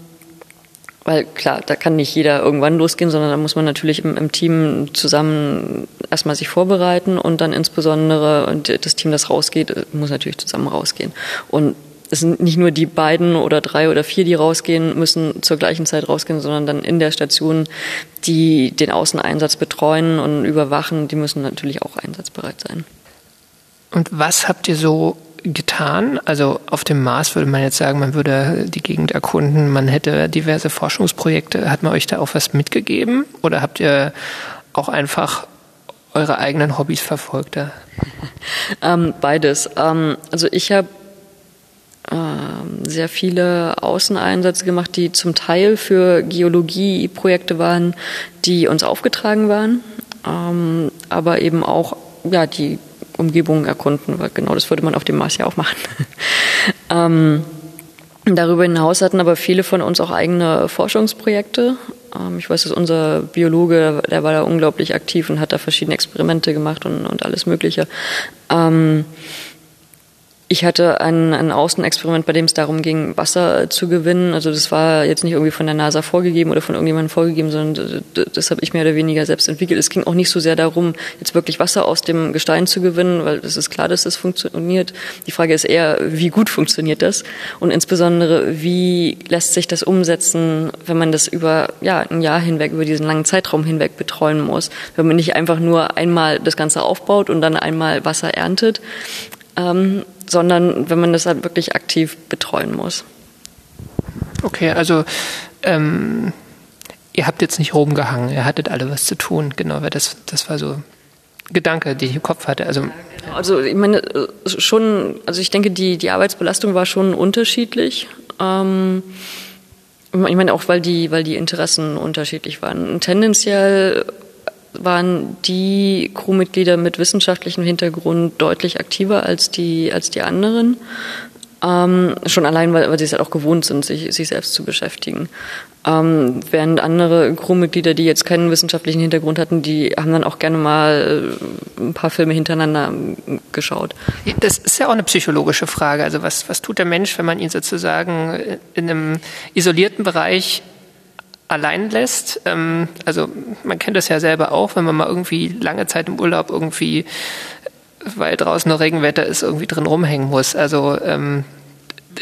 weil klar, da kann nicht jeder irgendwann losgehen, sondern da muss man natürlich im, im, Team zusammen erstmal sich vorbereiten und dann insbesondere das Team, das rausgeht, muss natürlich zusammen rausgehen. Und es sind nicht nur die beiden oder drei oder vier, die rausgehen, müssen zur gleichen Zeit rausgehen, sondern dann in der Station, die den Außeneinsatz betreuen und überwachen, die müssen natürlich auch einsatzbereit sein. Und was habt ihr so getan? Also auf dem Mars würde man jetzt sagen, man würde die Gegend erkunden, man hätte diverse Forschungsprojekte. Hat man euch da auch was mitgegeben oder habt ihr auch einfach eure eigenen Hobbys verfolgt? Ähm, beides. Ähm, also ich habe ähm, sehr viele Außeneinsätze gemacht, die zum Teil für Geologieprojekte waren, die uns aufgetragen waren, ähm, aber eben auch ja die Umgebung erkunden, weil genau das würde man auf dem Mars ja auch machen. ähm, darüber hinaus hatten aber viele von uns auch eigene Forschungsprojekte. Ähm, ich weiß, dass unser Biologe, der war da unglaublich aktiv und hat da verschiedene Experimente gemacht und, und alles Mögliche. Ähm, ich hatte ein, ein Außenexperiment, bei dem es darum ging, Wasser zu gewinnen. Also das war jetzt nicht irgendwie von der NASA vorgegeben oder von irgendjemandem vorgegeben, sondern das habe ich mehr oder weniger selbst entwickelt. Es ging auch nicht so sehr darum, jetzt wirklich Wasser aus dem Gestein zu gewinnen, weil es ist klar, dass das funktioniert. Die Frage ist eher, wie gut funktioniert das? Und insbesondere, wie lässt sich das umsetzen, wenn man das über ja, ein Jahr hinweg, über diesen langen Zeitraum hinweg betreuen muss? Wenn man nicht einfach nur einmal das Ganze aufbaut und dann einmal Wasser erntet, ähm, sondern wenn man das halt wirklich aktiv betreuen muss. Okay, also ähm, ihr habt jetzt nicht rumgehangen, ihr hattet alle was zu tun, genau, weil das, das war so Gedanke, den ich im Kopf hatte. Also, also ich meine, schon, also ich denke, die, die Arbeitsbelastung war schon unterschiedlich. Ähm, ich meine auch, weil die, weil die Interessen unterschiedlich waren. Tendenziell waren die Crewmitglieder mit wissenschaftlichem Hintergrund deutlich aktiver als die, als die anderen. Ähm, schon allein, weil, weil sie es halt auch gewohnt sind, sich, sich selbst zu beschäftigen. Ähm, während andere Crewmitglieder, die jetzt keinen wissenschaftlichen Hintergrund hatten, die haben dann auch gerne mal äh, ein paar Filme hintereinander ähm, geschaut. Das ist ja auch eine psychologische Frage. Also was, was tut der Mensch, wenn man ihn sozusagen in einem isolierten Bereich allein lässt? Ähm, also man kennt das ja selber auch, wenn man mal irgendwie lange Zeit im Urlaub irgendwie weil draußen noch Regenwetter ist, irgendwie drin rumhängen muss. Also ähm,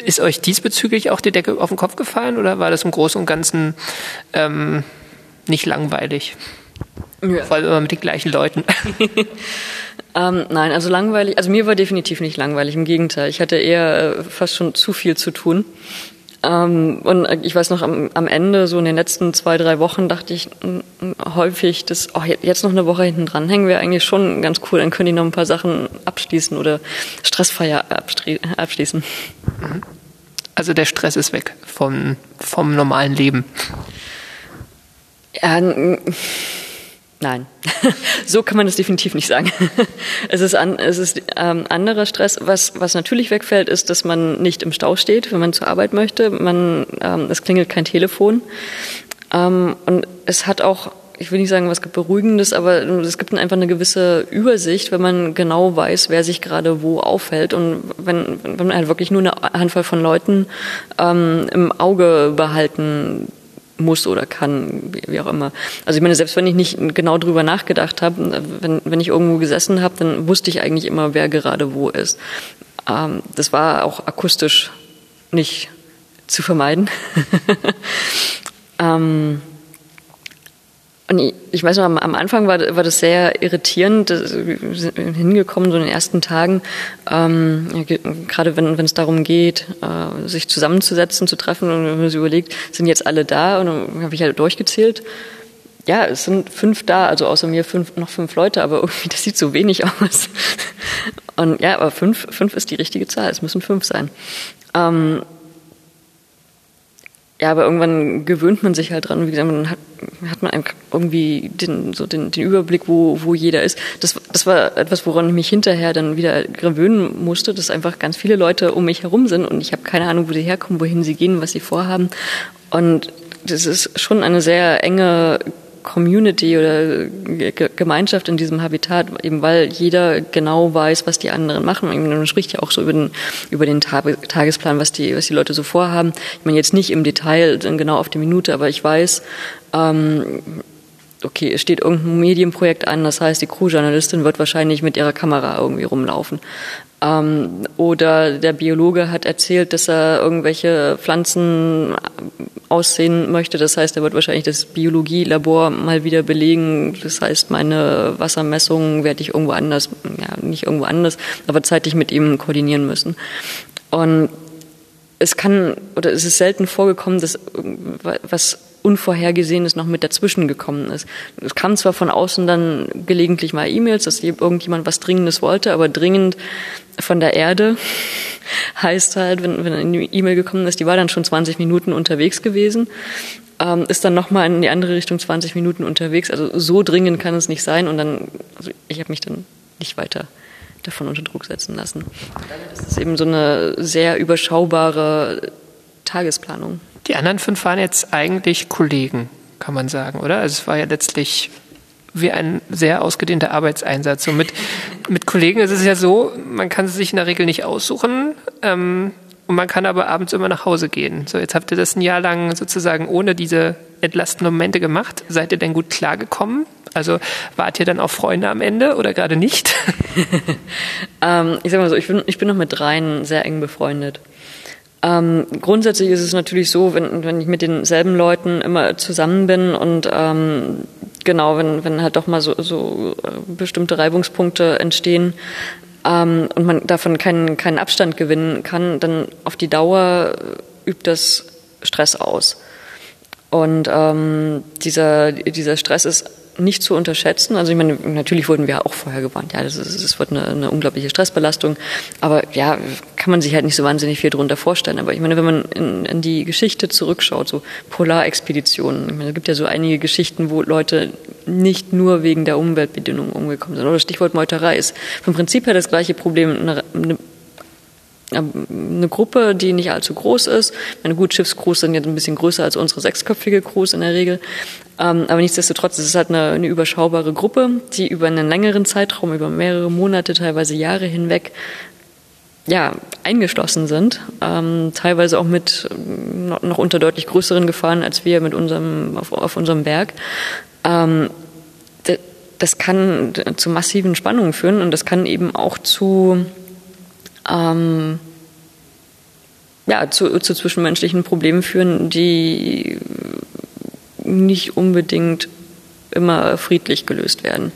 ist euch diesbezüglich auch die Decke auf den Kopf gefallen oder war das im Großen und Ganzen ähm, nicht langweilig? Ja. Vor allem immer mit den gleichen Leuten. ähm, nein, also langweilig, also mir war definitiv nicht langweilig, im Gegenteil. Ich hatte eher äh, fast schon zu viel zu tun. Ähm, und ich weiß noch, am, am, Ende, so in den letzten zwei, drei Wochen, dachte ich häufig, dass oh, jetzt noch eine Woche hinten dranhängen wäre eigentlich schon ganz cool. Dann können die noch ein paar Sachen abschließen oder Stressfeier abschließen. Also der Stress ist weg vom, vom normalen Leben. Ja, Nein, so kann man das definitiv nicht sagen. es ist, an, es ist ähm, anderer Stress. Was, was natürlich wegfällt, ist, dass man nicht im Stau steht, wenn man zur Arbeit möchte. Man, ähm, es klingelt kein Telefon. Ähm, und es hat auch, ich will nicht sagen, was Beruhigendes, aber es gibt einfach eine gewisse Übersicht, wenn man genau weiß, wer sich gerade wo aufhält. Und wenn, wenn man halt wirklich nur eine Handvoll von Leuten ähm, im Auge behalten muss oder kann, wie auch immer. Also ich meine, selbst wenn ich nicht genau drüber nachgedacht habe, wenn, wenn ich irgendwo gesessen habe, dann wusste ich eigentlich immer, wer gerade wo ist. Ähm, das war auch akustisch nicht zu vermeiden. ähm, und ich, weiß noch, am, Anfang war, war das sehr irritierend, wir sind hingekommen, so in den ersten Tagen, ähm, gerade wenn es darum geht, äh, sich zusammenzusetzen, zu treffen und wenn man sich überlegt, sind jetzt alle da und dann habe ich halt durchgezählt. Ja, es sind fünf da, also außer mir fünf, noch fünf Leute, aber irgendwie, das sieht so wenig aus. Und ja, aber fünf, fünf ist die richtige Zahl, es müssen fünf sein. Ähm, ja, aber irgendwann gewöhnt man sich halt dran. Wie gesagt, man hat, hat man irgendwie den, so den, den Überblick, wo, wo jeder ist. Das, das war etwas, woran ich mich hinterher dann wieder gewöhnen musste, dass einfach ganz viele Leute um mich herum sind und ich habe keine Ahnung, wo sie herkommen, wohin sie gehen, was sie vorhaben. Und das ist schon eine sehr enge Community oder Gemeinschaft in diesem Habitat, eben weil jeder genau weiß, was die anderen machen. Man spricht ja auch so über den, über den Tagesplan, was die, was die Leute so vorhaben. Ich meine jetzt nicht im Detail, genau auf die Minute, aber ich weiß, ähm, okay, es steht irgendein Medienprojekt an, das heißt, die Crewjournalistin wird wahrscheinlich mit ihrer Kamera irgendwie rumlaufen. Ähm, oder der Biologe hat erzählt, dass er irgendwelche Pflanzen aussehen möchte. Das heißt, er wird wahrscheinlich das Biologielabor mal wieder belegen. Das heißt, meine Wassermessungen werde ich irgendwo anders, ja, nicht irgendwo anders, aber zeitlich mit ihm koordinieren müssen. Und es kann, oder es ist selten vorgekommen, dass was Unvorhergesehenes noch mit dazwischen gekommen ist. Es kam zwar von außen dann gelegentlich mal E-Mails, dass irgendjemand was Dringendes wollte, aber dringend von der Erde heißt halt, wenn, wenn eine E-Mail gekommen ist, die war dann schon 20 Minuten unterwegs gewesen, ähm, ist dann nochmal in die andere Richtung 20 Minuten unterwegs. Also so dringend kann es nicht sein und dann, also ich habe mich dann nicht weiter davon unter Druck setzen lassen. Das ist eben so eine sehr überschaubare Tagesplanung. Die anderen fünf waren jetzt eigentlich Kollegen, kann man sagen, oder? Also es war ja letztlich wie ein sehr ausgedehnter Arbeitseinsatz. So mit, mit Kollegen ist es ja so, man kann es sich in der Regel nicht aussuchen. Ähm, und man kann aber abends immer nach Hause gehen. So, jetzt habt ihr das ein Jahr lang sozusagen ohne diese entlastenden Momente gemacht. Seid ihr denn gut klargekommen? Also wart ihr dann auch Freunde am Ende oder gerade nicht? ähm, ich sag mal so, ich bin, ich bin noch mit dreien sehr eng befreundet. Ähm, grundsätzlich ist es natürlich so, wenn, wenn ich mit denselben Leuten immer zusammen bin und ähm, genau, wenn, wenn halt doch mal so, so äh, bestimmte Reibungspunkte entstehen ähm, und man davon keinen, keinen Abstand gewinnen kann, dann auf die Dauer übt das Stress aus. Und ähm, dieser, dieser Stress ist nicht zu unterschätzen. Also ich meine, natürlich wurden wir auch vorher gewarnt, ja, das, ist, das wird eine, eine unglaubliche Stressbelastung. Aber ja, kann man sich halt nicht so wahnsinnig viel darunter vorstellen. Aber ich meine, wenn man in, in die Geschichte zurückschaut, so Polarexpeditionen, ich meine, es gibt ja so einige Geschichten, wo Leute nicht nur wegen der Umweltbedingungen umgekommen sind. Oder Stichwort Meuterei ist vom Prinzip her das gleiche Problem. Eine, eine eine Gruppe, die nicht allzu groß ist. Meine gut, Schiffscrews sind jetzt ein bisschen größer als unsere sechsköpfige Crews in der Regel. Ähm, aber nichtsdestotrotz ist es halt eine, eine überschaubare Gruppe, die über einen längeren Zeitraum, über mehrere Monate, teilweise Jahre hinweg ja, eingeschlossen sind, ähm, teilweise auch mit noch, unter deutlich größeren Gefahren als wir mit unserem auf, auf unserem. Ähm, das kann zu massiven Spannungen führen und das kann eben auch zu ähm, ja, zu, zu zwischenmenschlichen Problemen führen, die nicht unbedingt immer friedlich gelöst werden.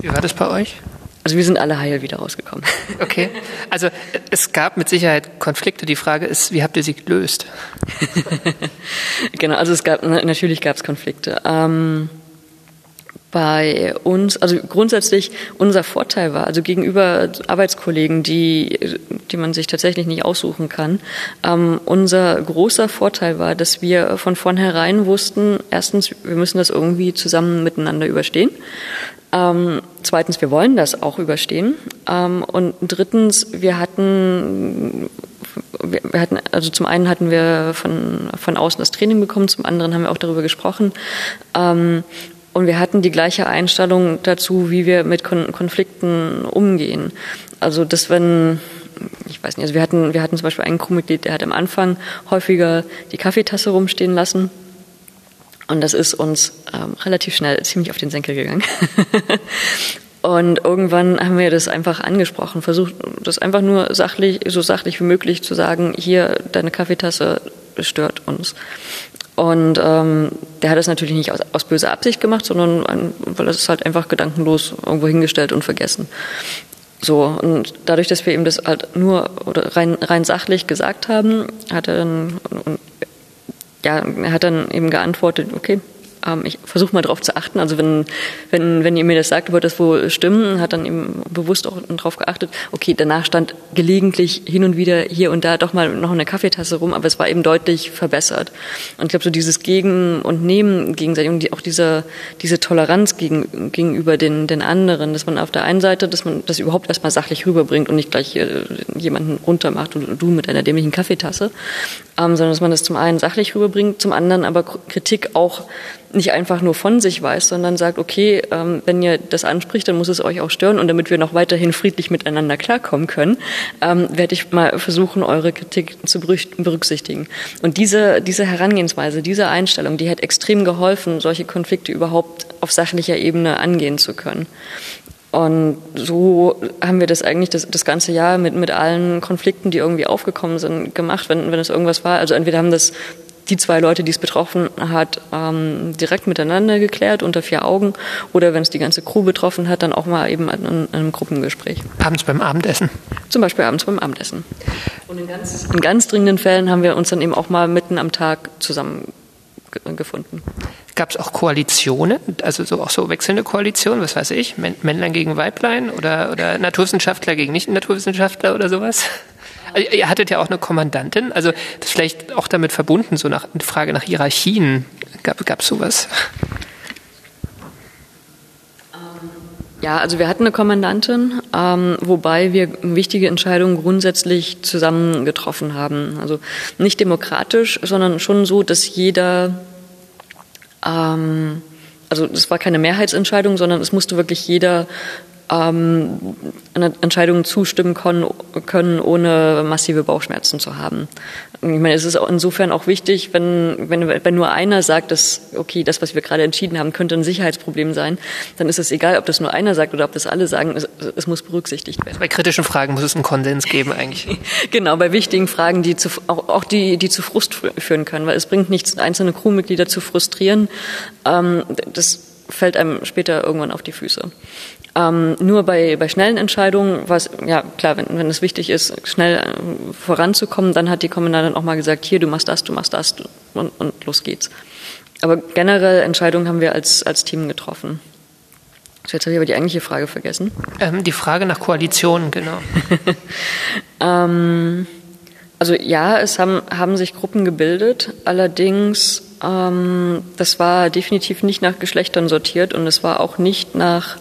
Wie war das bei euch? Also wir sind alle heil wieder rausgekommen. Okay. Also es gab mit Sicherheit Konflikte. Die Frage ist, wie habt ihr sie gelöst? genau, also es gab natürlich gab es Konflikte. Ähm, bei uns, also grundsätzlich unser Vorteil war, also gegenüber Arbeitskollegen, die, die man sich tatsächlich nicht aussuchen kann, ähm, unser großer Vorteil war, dass wir von vornherein wussten, erstens, wir müssen das irgendwie zusammen miteinander überstehen. Ähm, zweitens, wir wollen das auch überstehen. Ähm, und drittens, wir hatten wir hatten, also zum einen hatten wir von, von außen das Training bekommen, zum anderen haben wir auch darüber gesprochen. Ähm, und wir hatten die gleiche Einstellung dazu, wie wir mit Kon Konflikten umgehen. Also, dass wenn, ich weiß nicht, also wir hatten, wir hatten zum Beispiel einen Crewmitglied, der hat am Anfang häufiger die Kaffeetasse rumstehen lassen. Und das ist uns ähm, relativ schnell ziemlich auf den Senkel gegangen. Und irgendwann haben wir das einfach angesprochen, versucht, das einfach nur sachlich, so sachlich wie möglich zu sagen, hier, deine Kaffeetasse stört uns. Und ähm, der hat das natürlich nicht aus, aus böser Absicht gemacht, sondern ein, weil er es halt einfach gedankenlos irgendwo hingestellt und vergessen. So, und dadurch, dass wir ihm das halt nur oder rein, rein sachlich gesagt haben, hat er dann, und, ja, er hat dann eben geantwortet, okay, ähm, ich versuche mal darauf zu achten. Also wenn, wenn, wenn ihr mir das sagt, wird das wohl stimmen, hat dann eben bewusst auch darauf geachtet, okay, danach stand gelegentlich hin und wieder hier und da doch mal noch eine Kaffeetasse rum, aber es war eben deutlich verbessert. Und ich glaube, so dieses Gegen und Nehmen gegenseitig und die, auch diese, diese Toleranz gegen, gegenüber den, den anderen, dass man auf der einen Seite, dass man das überhaupt erstmal sachlich rüberbringt und nicht gleich äh, jemanden runtermacht oder du mit einer dämlichen Kaffeetasse, ähm, sondern dass man das zum einen sachlich rüberbringt, zum anderen aber Kritik auch nicht einfach nur von sich weiß, sondern sagt, okay, ähm, wenn ihr das anspricht, dann muss es euch auch stören und damit wir noch weiterhin friedlich miteinander klarkommen können, ähm, werde ich mal versuchen, eure Kritik zu berücksichtigen. Und diese, diese Herangehensweise, diese Einstellung, die hat extrem geholfen, solche Konflikte überhaupt auf sachlicher Ebene angehen zu können. Und so haben wir das eigentlich das, das ganze Jahr mit, mit allen Konflikten, die irgendwie aufgekommen sind, gemacht, wenn, wenn es irgendwas war. Also entweder haben das die zwei Leute, die es betroffen hat, ähm, direkt miteinander geklärt unter vier Augen oder wenn es die ganze Crew betroffen hat, dann auch mal eben in, in einem Gruppengespräch. Abends beim Abendessen? Zum Beispiel abends beim Abendessen. Und in ganz, in ganz dringenden Fällen haben wir uns dann eben auch mal mitten am Tag zusammengefunden. Gab es auch Koalitionen, also so auch so wechselnde Koalitionen, was weiß ich, Männlein gegen Weiblein oder, oder Naturwissenschaftler gegen Nicht-Naturwissenschaftler oder sowas? Also ihr hattet ja auch eine Kommandantin, also das vielleicht auch damit verbunden, so nach eine Frage nach Hierarchien. Gab es sowas? Ähm, ja, also wir hatten eine Kommandantin, ähm, wobei wir wichtige Entscheidungen grundsätzlich zusammen getroffen haben. Also nicht demokratisch, sondern schon so, dass jeder, ähm, also es war keine Mehrheitsentscheidung, sondern es musste wirklich jeder ähm, Entscheidungen zustimmen können, können, ohne massive Bauchschmerzen zu haben. Ich meine, es ist insofern auch wichtig, wenn, wenn, wenn nur einer sagt, dass, okay, das, was wir gerade entschieden haben, könnte ein Sicherheitsproblem sein, dann ist es egal, ob das nur einer sagt oder ob das alle sagen, es, es muss berücksichtigt werden. Bei kritischen Fragen muss es einen Konsens geben eigentlich. genau, bei wichtigen Fragen, die zu, auch, auch die, die zu Frust führen können, weil es bringt nichts, einzelne Crewmitglieder zu frustrieren. Ähm, das fällt einem später irgendwann auf die Füße. Ähm, nur bei, bei schnellen Entscheidungen, was, ja klar, wenn, wenn es wichtig ist, schnell äh, voranzukommen, dann hat die Kommandantin auch mal gesagt, hier, du machst das, du machst das und, und los geht's. Aber generell Entscheidungen haben wir als, als Team getroffen. So, jetzt habe ich aber die eigentliche Frage vergessen. Ähm, die Frage nach Koalitionen, genau. ähm, also ja, es haben, haben sich Gruppen gebildet, allerdings ähm, das war definitiv nicht nach Geschlechtern sortiert und es war auch nicht nach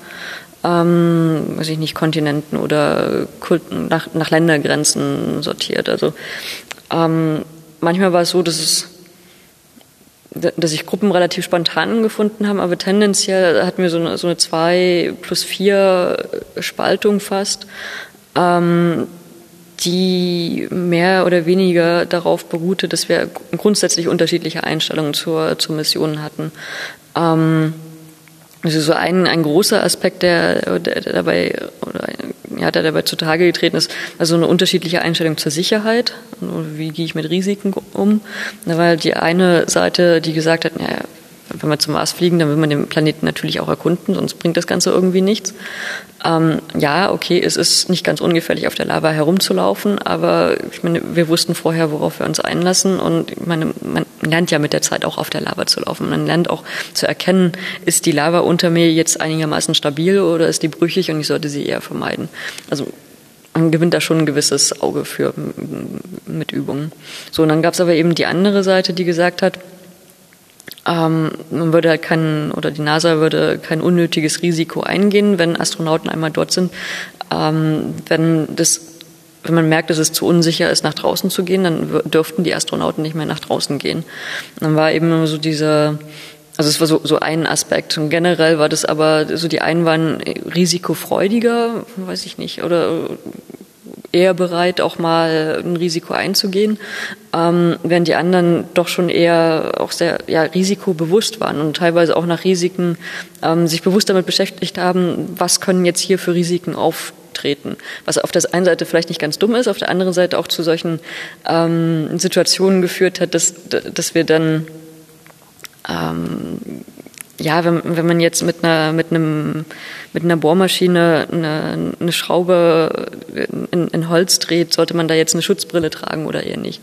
ähm, weiß ich nicht, Kontinenten oder Kulten, nach, nach Ländergrenzen sortiert. Also ähm, manchmal war es so, dass es dass sich Gruppen relativ spontan gefunden haben, aber tendenziell hatten wir so eine, so eine zwei plus vier Spaltung fast, ähm, die mehr oder weniger darauf beruhte, dass wir grundsätzlich unterschiedliche Einstellungen zur, zur Mission hatten. Ähm, also so ein, ein großer Aspekt, der, der, dabei oder ja, der dabei zutage getreten ist, also eine unterschiedliche Einstellung zur Sicherheit. Wie gehe ich mit Risiken um? Da war die eine Seite, die gesagt hat, naja, wenn wir zum Mars fliegen, dann will man den Planeten natürlich auch erkunden, sonst bringt das Ganze irgendwie nichts. Ähm, ja, okay, es ist nicht ganz ungefährlich, auf der Lava herumzulaufen, aber ich meine, wir wussten vorher, worauf wir uns einlassen und ich meine, man lernt ja mit der Zeit auch auf der Lava zu laufen. Man lernt auch zu erkennen, ist die Lava unter mir jetzt einigermaßen stabil oder ist die brüchig und ich sollte sie eher vermeiden. Also man gewinnt da schon ein gewisses Auge für mit Übungen. So, und dann gab es aber eben die andere Seite, die gesagt hat, ähm, man würde halt kein, oder die NASA würde kein unnötiges Risiko eingehen, wenn Astronauten einmal dort sind. Ähm, wenn das wenn man merkt, dass es zu unsicher ist, nach draußen zu gehen, dann dürften die Astronauten nicht mehr nach draußen gehen. Dann war eben so dieser, also es war so, so ein Aspekt. Und generell war das aber, so die einen waren risikofreudiger, weiß ich nicht, oder eher bereit, auch mal ein Risiko einzugehen, ähm, während die anderen doch schon eher auch sehr ja, risikobewusst waren und teilweise auch nach Risiken ähm, sich bewusst damit beschäftigt haben, was können jetzt hier für Risiken auftreten. Was auf der einen Seite vielleicht nicht ganz dumm ist, auf der anderen Seite auch zu solchen ähm, Situationen geführt hat, dass, dass wir dann ähm, ja, wenn, wenn man jetzt mit einer, mit einem, mit einer Bohrmaschine eine, eine Schraube in, in Holz dreht, sollte man da jetzt eine Schutzbrille tragen oder eher nicht?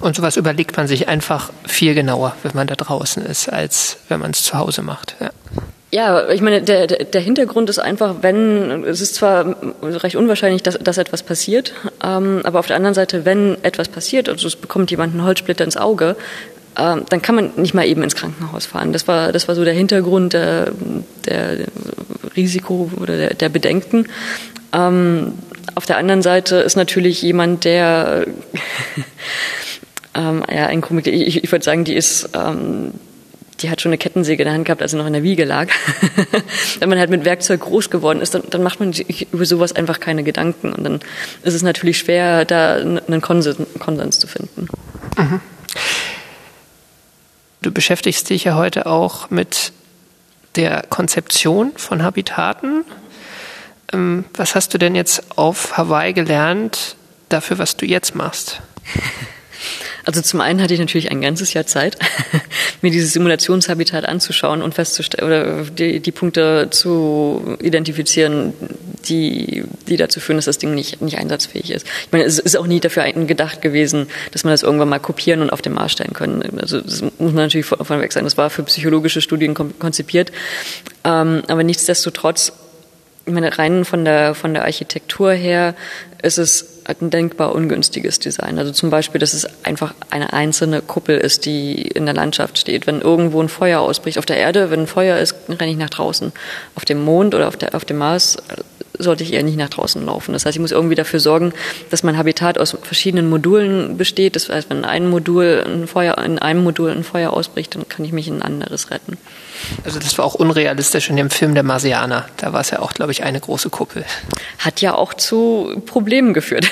Und sowas überlegt man sich einfach viel genauer, wenn man da draußen ist, als wenn man es zu Hause macht. Ja. Ja, ich meine, der, der Hintergrund ist einfach, wenn, es ist zwar recht unwahrscheinlich, dass, dass etwas passiert, ähm, aber auf der anderen Seite, wenn etwas passiert, also es bekommt jemand einen Holzsplitter ins Auge, ähm, dann kann man nicht mal eben ins Krankenhaus fahren. Das war, das war so der Hintergrund der, der Risiko oder der, der Bedenken. Ähm, auf der anderen Seite ist natürlich jemand, der ähm, ja, ein Komik, ich, ich würde sagen, die ist ähm, die hat schon eine Kettensäge in der Hand gehabt, als sie noch in der Wiege lag. Wenn man halt mit Werkzeug groß geworden ist, dann, dann macht man sich über sowas einfach keine Gedanken. Und dann ist es natürlich schwer, da einen Konsens, Konsens zu finden. Mhm. Du beschäftigst dich ja heute auch mit der Konzeption von Habitaten. Ähm, was hast du denn jetzt auf Hawaii gelernt dafür, was du jetzt machst? Also zum einen hatte ich natürlich ein ganzes Jahr Zeit, mir dieses Simulationshabitat anzuschauen und festzustellen oder die, die Punkte zu identifizieren, die, die dazu führen, dass das Ding nicht, nicht einsatzfähig ist. Ich meine, es ist auch nie dafür gedacht gewesen, dass man das irgendwann mal kopieren und auf den Mars stellen können. Also das muss man natürlich von weg sein. Das war für psychologische Studien konzipiert. Ähm, aber nichtsdestotrotz ich meine, rein von der, von der Architektur her ist es ein denkbar ungünstiges Design. Also zum Beispiel, dass es einfach eine einzelne Kuppel ist, die in der Landschaft steht. Wenn irgendwo ein Feuer ausbricht auf der Erde, wenn ein Feuer ist, renne ich nach draußen. Auf dem Mond oder auf, der, auf dem Mars sollte ich eher nicht nach draußen laufen. Das heißt, ich muss irgendwie dafür sorgen, dass mein Habitat aus verschiedenen Modulen besteht. Das heißt, wenn ein Modul ein Feuer, in einem Modul ein Feuer ausbricht, dann kann ich mich in ein anderes retten. Also das war auch unrealistisch in dem Film der Marsianer. Da war es ja auch, glaube ich, eine große Kuppel. Hat ja auch zu Problemen geführt.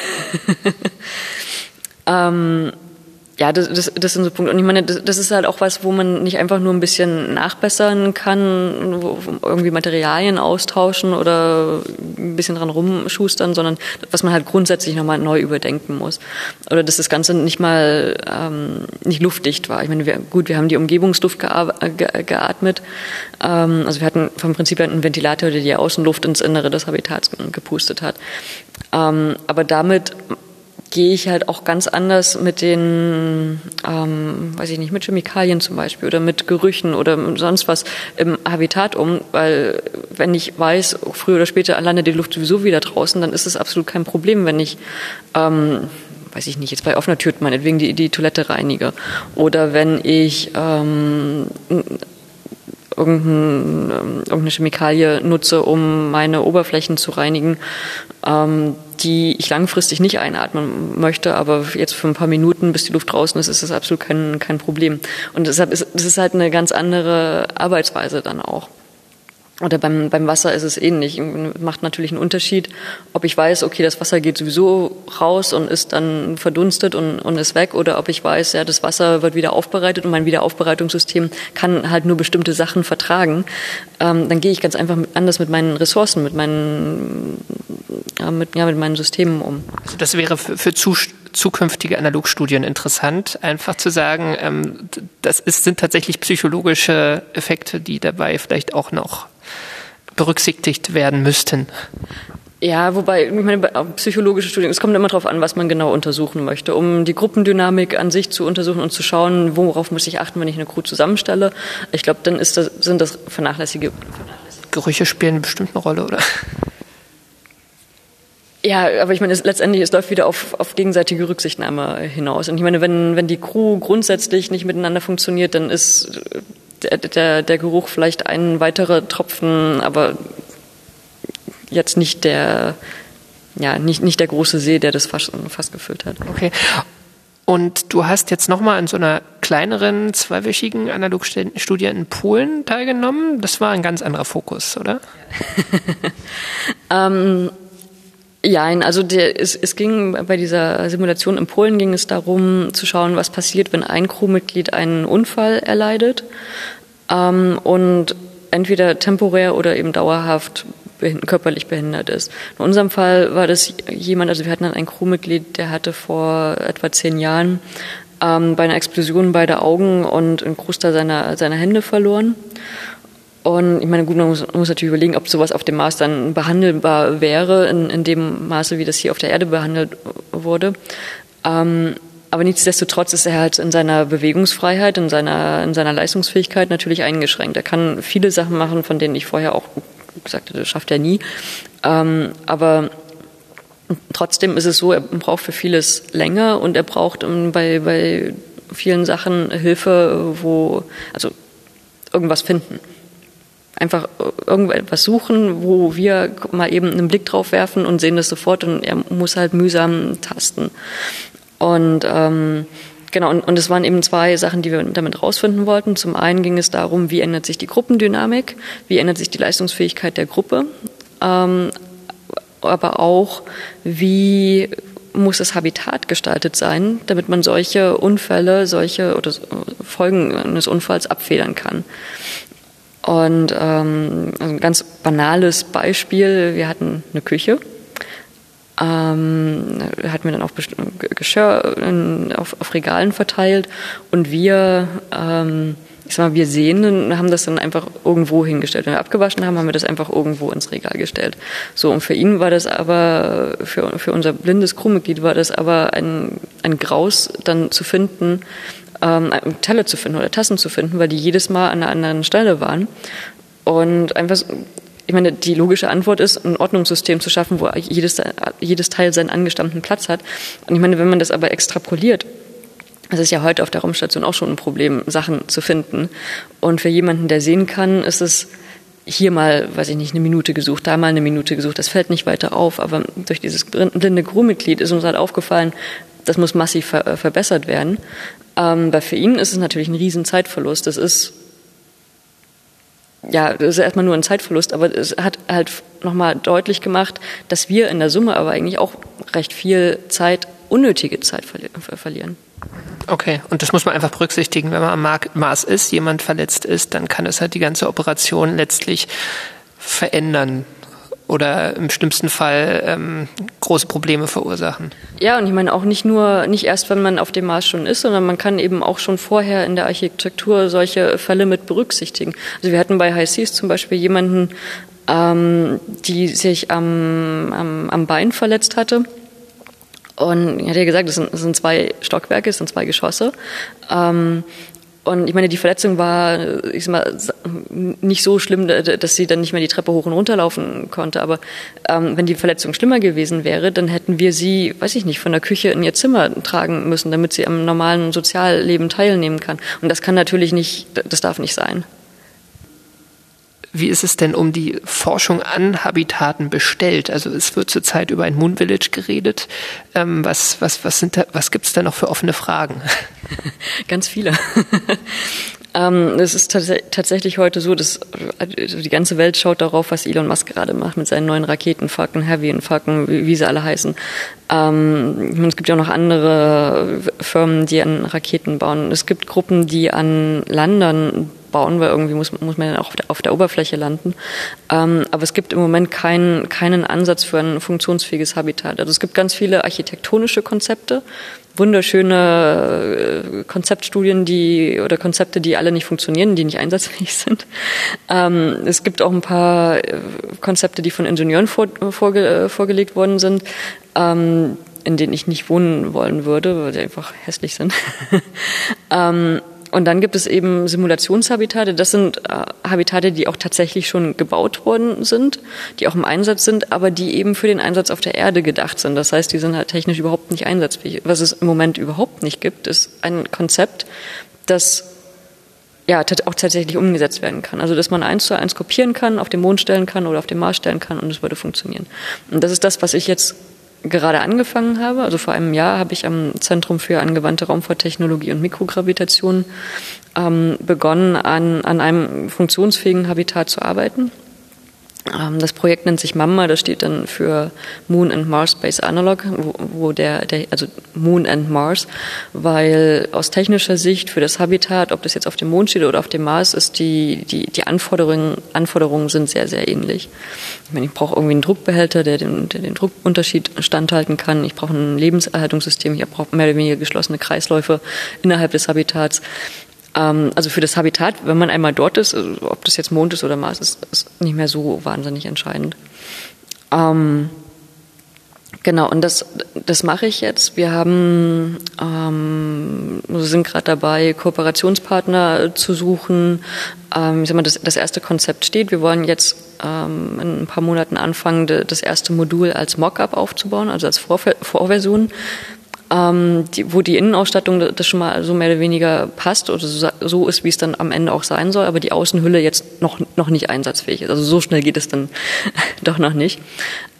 ähm, ja, das, das, das sind so Punkte. Und ich meine, das, das ist halt auch was, wo man nicht einfach nur ein bisschen nachbessern kann, irgendwie Materialien austauschen oder ein bisschen dran rumschustern, sondern was man halt grundsätzlich nochmal neu überdenken muss. Oder dass das Ganze nicht mal ähm, nicht luftdicht war. Ich meine, wir, gut, wir haben die Umgebungsluft geatmet. Ähm, also wir hatten vom Prinzip her einen Ventilator, der die Außenluft ins Innere des Habitats gepustet hat. Ähm, aber damit gehe ich halt auch ganz anders mit den, ähm, weiß ich nicht, mit Chemikalien zum Beispiel oder mit Gerüchen oder sonst was im Habitat um, weil wenn ich weiß, früher oder später landet die Luft sowieso wieder draußen, dann ist es absolut kein Problem, wenn ich ähm, weiß ich nicht, jetzt bei offener Tür meinetwegen die, die Toilette reinige. Oder wenn ich ähm, irgendein, ähm, irgendeine Chemikalie nutze, um meine Oberflächen zu reinigen, ähm, die ich langfristig nicht einatmen möchte, aber jetzt für ein paar Minuten, bis die Luft draußen ist, ist das absolut kein, kein Problem. Und deshalb ist es halt eine ganz andere Arbeitsweise dann auch. Oder beim, beim Wasser ist es ähnlich. Macht natürlich einen Unterschied, ob ich weiß, okay, das Wasser geht sowieso raus und ist dann verdunstet und, und ist weg, oder ob ich weiß, ja, das Wasser wird wieder aufbereitet und mein Wiederaufbereitungssystem kann halt nur bestimmte Sachen vertragen. Ähm, dann gehe ich ganz einfach anders mit meinen Ressourcen, mit meinen, ja, mit, ja, mit meinen Systemen um. Also das wäre für, für zukünftige Analogstudien interessant, einfach zu sagen, ähm, das ist, sind tatsächlich psychologische Effekte, die dabei vielleicht auch noch berücksichtigt werden müssten. Ja, wobei, ich meine, psychologische Studien, es kommt immer darauf an, was man genau untersuchen möchte. Um die Gruppendynamik an sich zu untersuchen und zu schauen, worauf muss ich achten, wenn ich eine Crew zusammenstelle. Ich glaube, dann das, sind das vernachlässige. Gerüche spielen eine bestimmte Rolle, oder? Ja, aber ich meine, es, letztendlich, es läuft wieder auf, auf gegenseitige Rücksichtnahme hinaus. Und ich meine, wenn, wenn die Crew grundsätzlich nicht miteinander funktioniert, dann ist der, der, der Geruch vielleicht ein weiterer Tropfen, aber jetzt nicht der, ja, nicht, nicht der große See, der das fast, fast gefüllt hat. Okay. Und du hast jetzt nochmal an so einer kleineren, zweiwöchigen Analogstudie in Polen teilgenommen. Das war ein ganz anderer Fokus, oder? ähm, ja, also der, es, es ging bei dieser Simulation in Polen ging es darum zu schauen, was passiert, wenn ein Crewmitglied einen Unfall erleidet ähm, und entweder temporär oder eben dauerhaft körperlich behindert ist. In unserem Fall war das jemand, also wir hatten dann ein Crewmitglied, der hatte vor etwa zehn Jahren ähm, bei einer Explosion beide Augen und einen Großteil seiner, seiner Hände verloren. Und ich meine, gut, man muss, man muss, natürlich überlegen, ob sowas auf dem Mars dann behandelbar wäre, in, in dem Maße, wie das hier auf der Erde behandelt wurde. Ähm, aber nichtsdestotrotz ist er halt in seiner Bewegungsfreiheit, in seiner, in seiner Leistungsfähigkeit natürlich eingeschränkt. Er kann viele Sachen machen, von denen ich vorher auch gesagt hatte, das schafft er nie. Ähm, aber trotzdem ist es so, er braucht für vieles länger und er braucht bei, bei vielen Sachen Hilfe, wo, also irgendwas finden einfach irgendwas suchen, wo wir mal eben einen Blick drauf werfen und sehen das sofort und er muss halt mühsam tasten. Und ähm, genau, und, und es waren eben zwei Sachen, die wir damit rausfinden wollten. Zum einen ging es darum, wie ändert sich die Gruppendynamik, wie ändert sich die Leistungsfähigkeit der Gruppe, ähm, aber auch, wie muss das Habitat gestaltet sein, damit man solche Unfälle, solche oder Folgen eines Unfalls abfedern kann. Und ähm, ein ganz banales Beispiel, wir hatten eine Küche, ähm, hatten wir dann auch Geschirr in, auf, auf, Regalen verteilt und wir, ähm, ich sag mal, wir Sehenden haben das dann einfach irgendwo hingestellt. Wenn wir abgewaschen haben, haben wir das einfach irgendwo ins Regal gestellt. So, und für ihn war das aber, für, für unser blindes Crewmitglied war das aber ein, ein Graus dann zu finden, ähm, Teller zu finden oder Tassen zu finden, weil die jedes Mal an einer anderen Stelle waren. Und einfach, ich meine, die logische Antwort ist, ein Ordnungssystem zu schaffen, wo jedes, jedes Teil seinen angestammten Platz hat. Und ich meine, wenn man das aber extrapoliert, es ist ja heute auf der Raumstation auch schon ein Problem, Sachen zu finden. Und für jemanden, der sehen kann, ist es hier mal, weiß ich nicht, eine Minute gesucht, da mal eine Minute gesucht. Das fällt nicht weiter auf. Aber durch dieses blinde Crewmitglied ist uns halt aufgefallen, das muss massiv ver verbessert werden. Ähm, weil für ihn ist es natürlich ein riesen Zeitverlust. Das ist ja, das ist erstmal nur ein Zeitverlust, aber es hat halt nochmal deutlich gemacht, dass wir in der Summe aber eigentlich auch recht viel Zeit, unnötige Zeit verli verlieren. Okay, und das muss man einfach berücksichtigen, wenn man am Mars ist, jemand verletzt ist, dann kann es halt die ganze Operation letztlich verändern oder im schlimmsten Fall ähm, große Probleme verursachen. Ja, und ich meine auch nicht nur, nicht erst, wenn man auf dem Mars schon ist, sondern man kann eben auch schon vorher in der Architektur solche Fälle mit berücksichtigen. Also wir hatten bei High Seas zum Beispiel jemanden, ähm, die sich am, am, am Bein verletzt hatte. Und ich hatte ja gesagt, es sind, sind zwei Stockwerke, es sind zwei Geschosse. Ähm, und ich meine, die Verletzung war, ich sag mal, nicht so schlimm, dass sie dann nicht mehr die Treppe hoch und runter laufen konnte. Aber ähm, wenn die Verletzung schlimmer gewesen wäre, dann hätten wir sie, weiß ich nicht, von der Küche in ihr Zimmer tragen müssen, damit sie am normalen Sozialleben teilnehmen kann. Und das kann natürlich nicht, das darf nicht sein. wie ist es denn um die Forschung an Habitaten bestellt? Also es wird zurzeit über ein Moon Village geredet. Ähm, was was, was, sind da, was gibt's da noch für offene Fragen? Ganz viele. Ähm, es ist tats tatsächlich heute so, dass also die ganze Welt schaut darauf, was Elon Musk gerade macht mit seinen neuen Raketen, Falcon Heavy und Falcon, wie, wie sie alle heißen. Ähm, es gibt ja auch noch andere Firmen, die an Raketen bauen. Es gibt Gruppen, die an Landern bauen, weil irgendwie muss, muss man dann auch auf der, auf der Oberfläche landen. Ähm, aber es gibt im Moment keinen, keinen Ansatz für ein funktionsfähiges Habitat. Also es gibt ganz viele architektonische Konzepte, wunderschöne äh, Konzeptstudien, die oder Konzepte, die alle nicht funktionieren, die nicht einsatzfähig sind. Ähm, es gibt auch ein paar äh, Konzepte, die von Ingenieuren vor, vorge, äh, vorgelegt worden sind, ähm, in denen ich nicht wohnen wollen würde, weil sie einfach hässlich sind. ähm, und dann gibt es eben Simulationshabitate. Das sind äh, Habitate, die auch tatsächlich schon gebaut worden sind, die auch im Einsatz sind, aber die eben für den Einsatz auf der Erde gedacht sind. Das heißt, die sind halt technisch überhaupt nicht einsatzfähig. Was es im Moment überhaupt nicht gibt, ist ein Konzept, das ja, auch tatsächlich umgesetzt werden kann. Also, dass man eins zu eins kopieren kann, auf den Mond stellen kann oder auf den Mars stellen kann und es würde funktionieren. Und das ist das, was ich jetzt gerade angefangen habe. Also vor einem Jahr habe ich am Zentrum für angewandte Raumfahrttechnologie und Mikrogravitation ähm, begonnen, an, an einem funktionsfähigen Habitat zu arbeiten. Ähm, das Projekt nennt sich MAMMA, das steht dann für Moon and Mars Space Analog, wo, der, der, also Moon and Mars, weil aus technischer Sicht für das Habitat, ob das jetzt auf dem Mond steht oder auf dem Mars, ist die, die, die Anforderungen, Anforderungen sind sehr, sehr ähnlich. Ich meine, ich brauche irgendwie einen Druckbehälter, der den, der den Druckunterschied standhalten kann. Ich brauche ein Lebenserhaltungssystem. Ich brauche mehr oder weniger geschlossene Kreisläufe innerhalb des Habitats. Ähm, also für das Habitat, wenn man einmal dort ist, also ob das jetzt Mond ist oder Mars, ist, ist nicht mehr so wahnsinnig entscheidend. Ähm, genau, und das, das mache ich jetzt. Wir haben, ähm, wir sind gerade dabei, Kooperationspartner zu suchen. Ähm, ich sag mal, das, das erste Konzept steht. Wir wollen jetzt ähm, in ein paar Monaten anfangen, das erste Modul als Mockup aufzubauen, also als Vorversion ähm, die, wo die Innenausstattung das schon mal so mehr oder weniger passt oder so, so ist, wie es dann am Ende auch sein soll, aber die Außenhülle jetzt noch, noch nicht einsatzfähig ist. Also so schnell geht es dann doch noch nicht.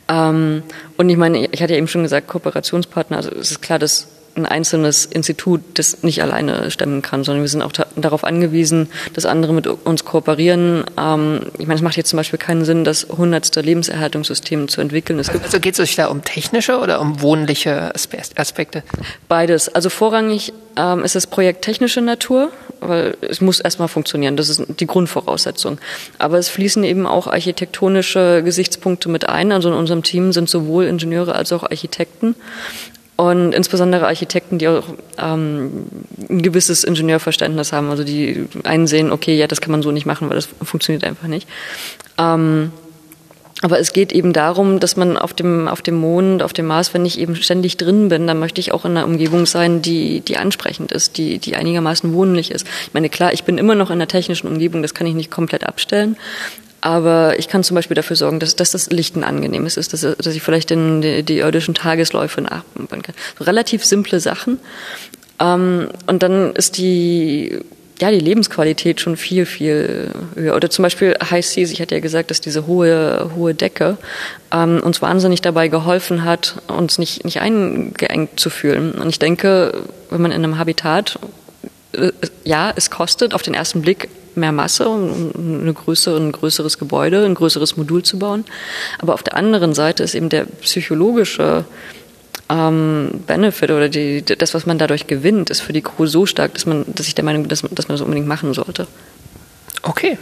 Ähm, und ich meine, ich hatte ja eben schon gesagt, Kooperationspartner, also es ist klar, dass ein einzelnes Institut das nicht alleine stemmen kann, sondern wir sind auch darauf angewiesen, dass andere mit uns kooperieren. Ähm, ich meine, es macht jetzt zum Beispiel keinen Sinn, das hundertste Lebenserhaltungssystem zu entwickeln. Es also geht es euch da um technische oder um wohnliche Aspekte? Beides. Also vorrangig ähm, ist das Projekt technische Natur, weil es muss erstmal funktionieren. Das ist die Grundvoraussetzung. Aber es fließen eben auch architektonische Gesichtspunkte mit ein. Also in unserem Team sind sowohl Ingenieure als auch Architekten. Und insbesondere Architekten, die auch ähm, ein gewisses Ingenieurverständnis haben, also die einsehen, okay, ja, das kann man so nicht machen, weil das funktioniert einfach nicht. Ähm, aber es geht eben darum, dass man auf dem, auf dem Mond, auf dem Mars, wenn ich eben ständig drin bin, dann möchte ich auch in einer Umgebung sein, die, die ansprechend ist, die, die einigermaßen wohnlich ist. Ich meine, klar, ich bin immer noch in einer technischen Umgebung, das kann ich nicht komplett abstellen. Aber ich kann zum Beispiel dafür sorgen, dass, dass das Licht ein angenehmes ist, dass, dass ich vielleicht in die, die irdischen Tagesläufe nachbauen kann. So relativ simple Sachen. Ähm, und dann ist die ja, die Lebensqualität schon viel, viel höher. Oder zum Beispiel High Seas, ich hatte ja gesagt, dass diese hohe, hohe Decke ähm, uns wahnsinnig dabei geholfen hat, uns nicht, nicht eingeengt zu fühlen. Und ich denke, wenn man in einem Habitat, äh, ja, es kostet auf den ersten Blick mehr Masse, um eine größere, ein größeres Gebäude, ein größeres Modul zu bauen. Aber auf der anderen Seite ist eben der psychologische ähm, Benefit oder die, das, was man dadurch gewinnt, ist für die Crew so stark, dass man, dass ich der Meinung bin, dass, dass man das unbedingt machen sollte. Okay.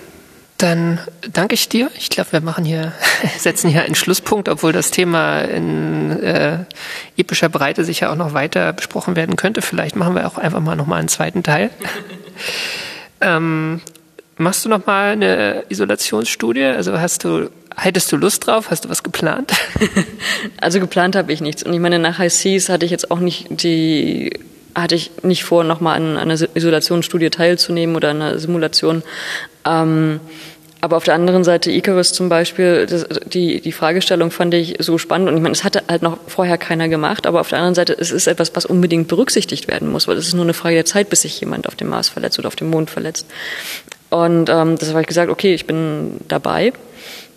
Dann danke ich dir. Ich glaube, wir machen hier, setzen hier einen Schlusspunkt, obwohl das Thema in äh, epischer Breite sicher auch noch weiter besprochen werden könnte. Vielleicht machen wir auch einfach mal nochmal einen zweiten Teil. ähm, Machst du noch mal eine Isolationsstudie? Also hast du, hättest du Lust drauf? Hast du was geplant? Also geplant habe ich nichts. Und ich meine, nach High Seas hatte ich jetzt auch nicht die, hatte ich nicht vor, noch mal an einer Isolationsstudie teilzunehmen oder einer Simulation. Ähm, aber auf der anderen Seite Icarus zum Beispiel, das, die, die Fragestellung fand ich so spannend und ich meine, es hatte halt noch vorher keiner gemacht, aber auf der anderen Seite, es ist etwas, was unbedingt berücksichtigt werden muss, weil es ist nur eine Frage der Zeit, bis sich jemand auf dem Mars verletzt oder auf dem Mond verletzt. Und ähm, deshalb habe ich gesagt, okay, ich bin dabei.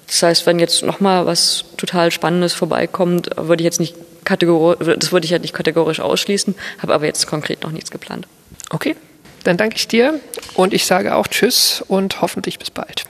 Das heißt, wenn jetzt nochmal was total Spannendes vorbeikommt, würde ich jetzt nicht kategorisch, das würde ich halt nicht kategorisch ausschließen, habe aber jetzt konkret noch nichts geplant. Okay, dann danke ich dir und ich sage auch Tschüss und hoffentlich bis bald.